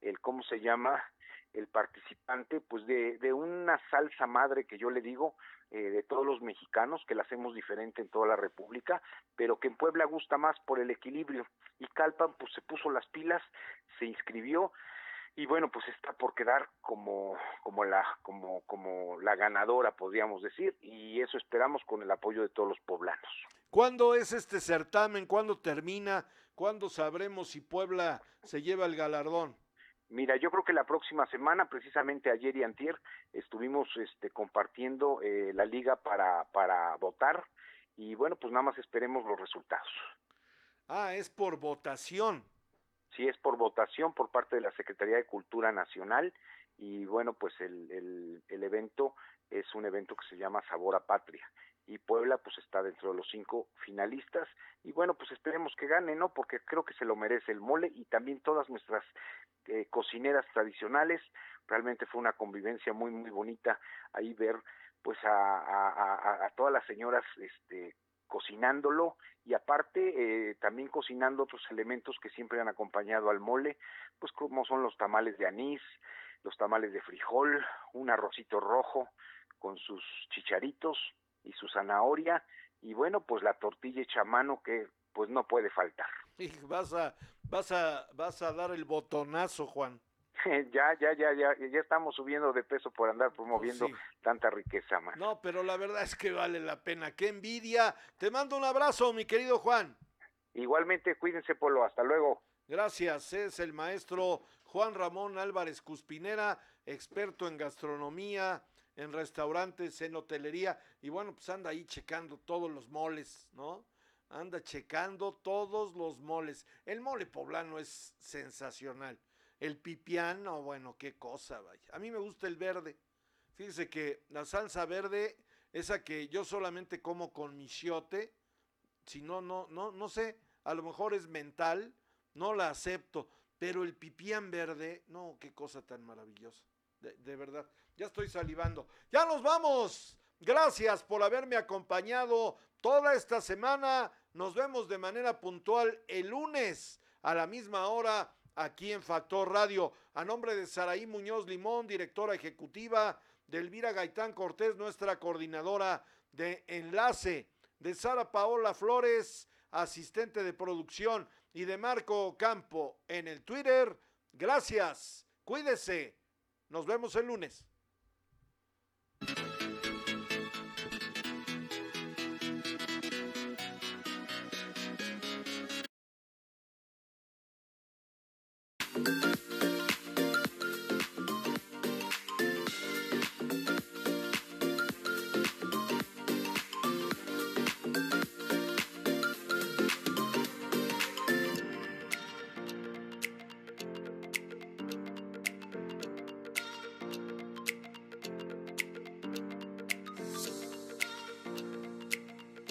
el cómo se llama el participante pues de, de una salsa madre que yo le digo eh, de todos los mexicanos que la hacemos diferente en toda la república pero que en Puebla gusta más por el equilibrio y Calpan pues se puso las pilas se inscribió y bueno pues está por quedar como como la como como la ganadora podríamos decir y eso esperamos con el apoyo de todos los poblanos ¿Cuándo es este certamen? ¿Cuándo termina? ¿Cuándo sabremos si Puebla se lleva el galardón? Mira, yo creo que la próxima semana, precisamente ayer y antier, estuvimos este, compartiendo eh, la liga para, para votar y bueno, pues nada más esperemos los resultados. Ah, es por votación. Sí, es por votación por parte de la Secretaría de Cultura Nacional y bueno, pues el, el, el evento es un evento que se llama Sabor a Patria y Puebla pues está dentro de los cinco finalistas. Y bueno pues esperemos que gane no porque creo que se lo merece el mole y también todas nuestras eh, cocineras tradicionales. Realmente fue una convivencia muy muy bonita ahí ver pues a, a, todas las señoras este cocinándolo y aparte eh, también cocinando otros elementos que siempre han acompañado al mole, pues como son los tamales de anís, los tamales de frijol, un arrocito rojo con sus chicharitos y su zanahoria y bueno, pues la tortilla hecha a mano que pues no puede faltar. Y vas a vas a vas a dar el botonazo, Juan. ya, ya, ya, ya, ya estamos subiendo de peso por andar promoviendo Pues tanta riqueza, man. No, pero la verdad es que vale la pena. Qué envidia. Te mando un abrazo, mi querido Juan. Igualmente, cuídense, Polo. Hasta luego. Gracias. Es el maestro Juan Ramón Álvarez Cuspinera, experto en gastronomía, en restaurantes, en hotelería. Y bueno, pues anda ahí checando todos los moles, ¿no? Anda checando todos los moles. El mole poblano es sensacional. El pipián, no, bueno, qué cosa, vaya. A mí me gusta el verde. Fíjese que la salsa verde, esa que yo solamente como con michiote, si no, no, no, no sé, a lo mejor es mental, no la acepto, pero el pipián verde, no, qué cosa tan maravillosa, de, verdad, ya estoy salivando. Ya nos vamos, gracias por haberme acompañado toda esta semana, nos vemos de manera puntual el lunes a la misma hora aquí en Factor Radio. A nombre de Saraí Muñoz Limón, directora ejecutiva, de Elvira Gaitán Cortés, nuestra coordinadora de enlace, de Sara Paola Flores, asistente de producción, y de Marco Campo en el Twitter. Gracias, cuídese. Nos vemos el lunes.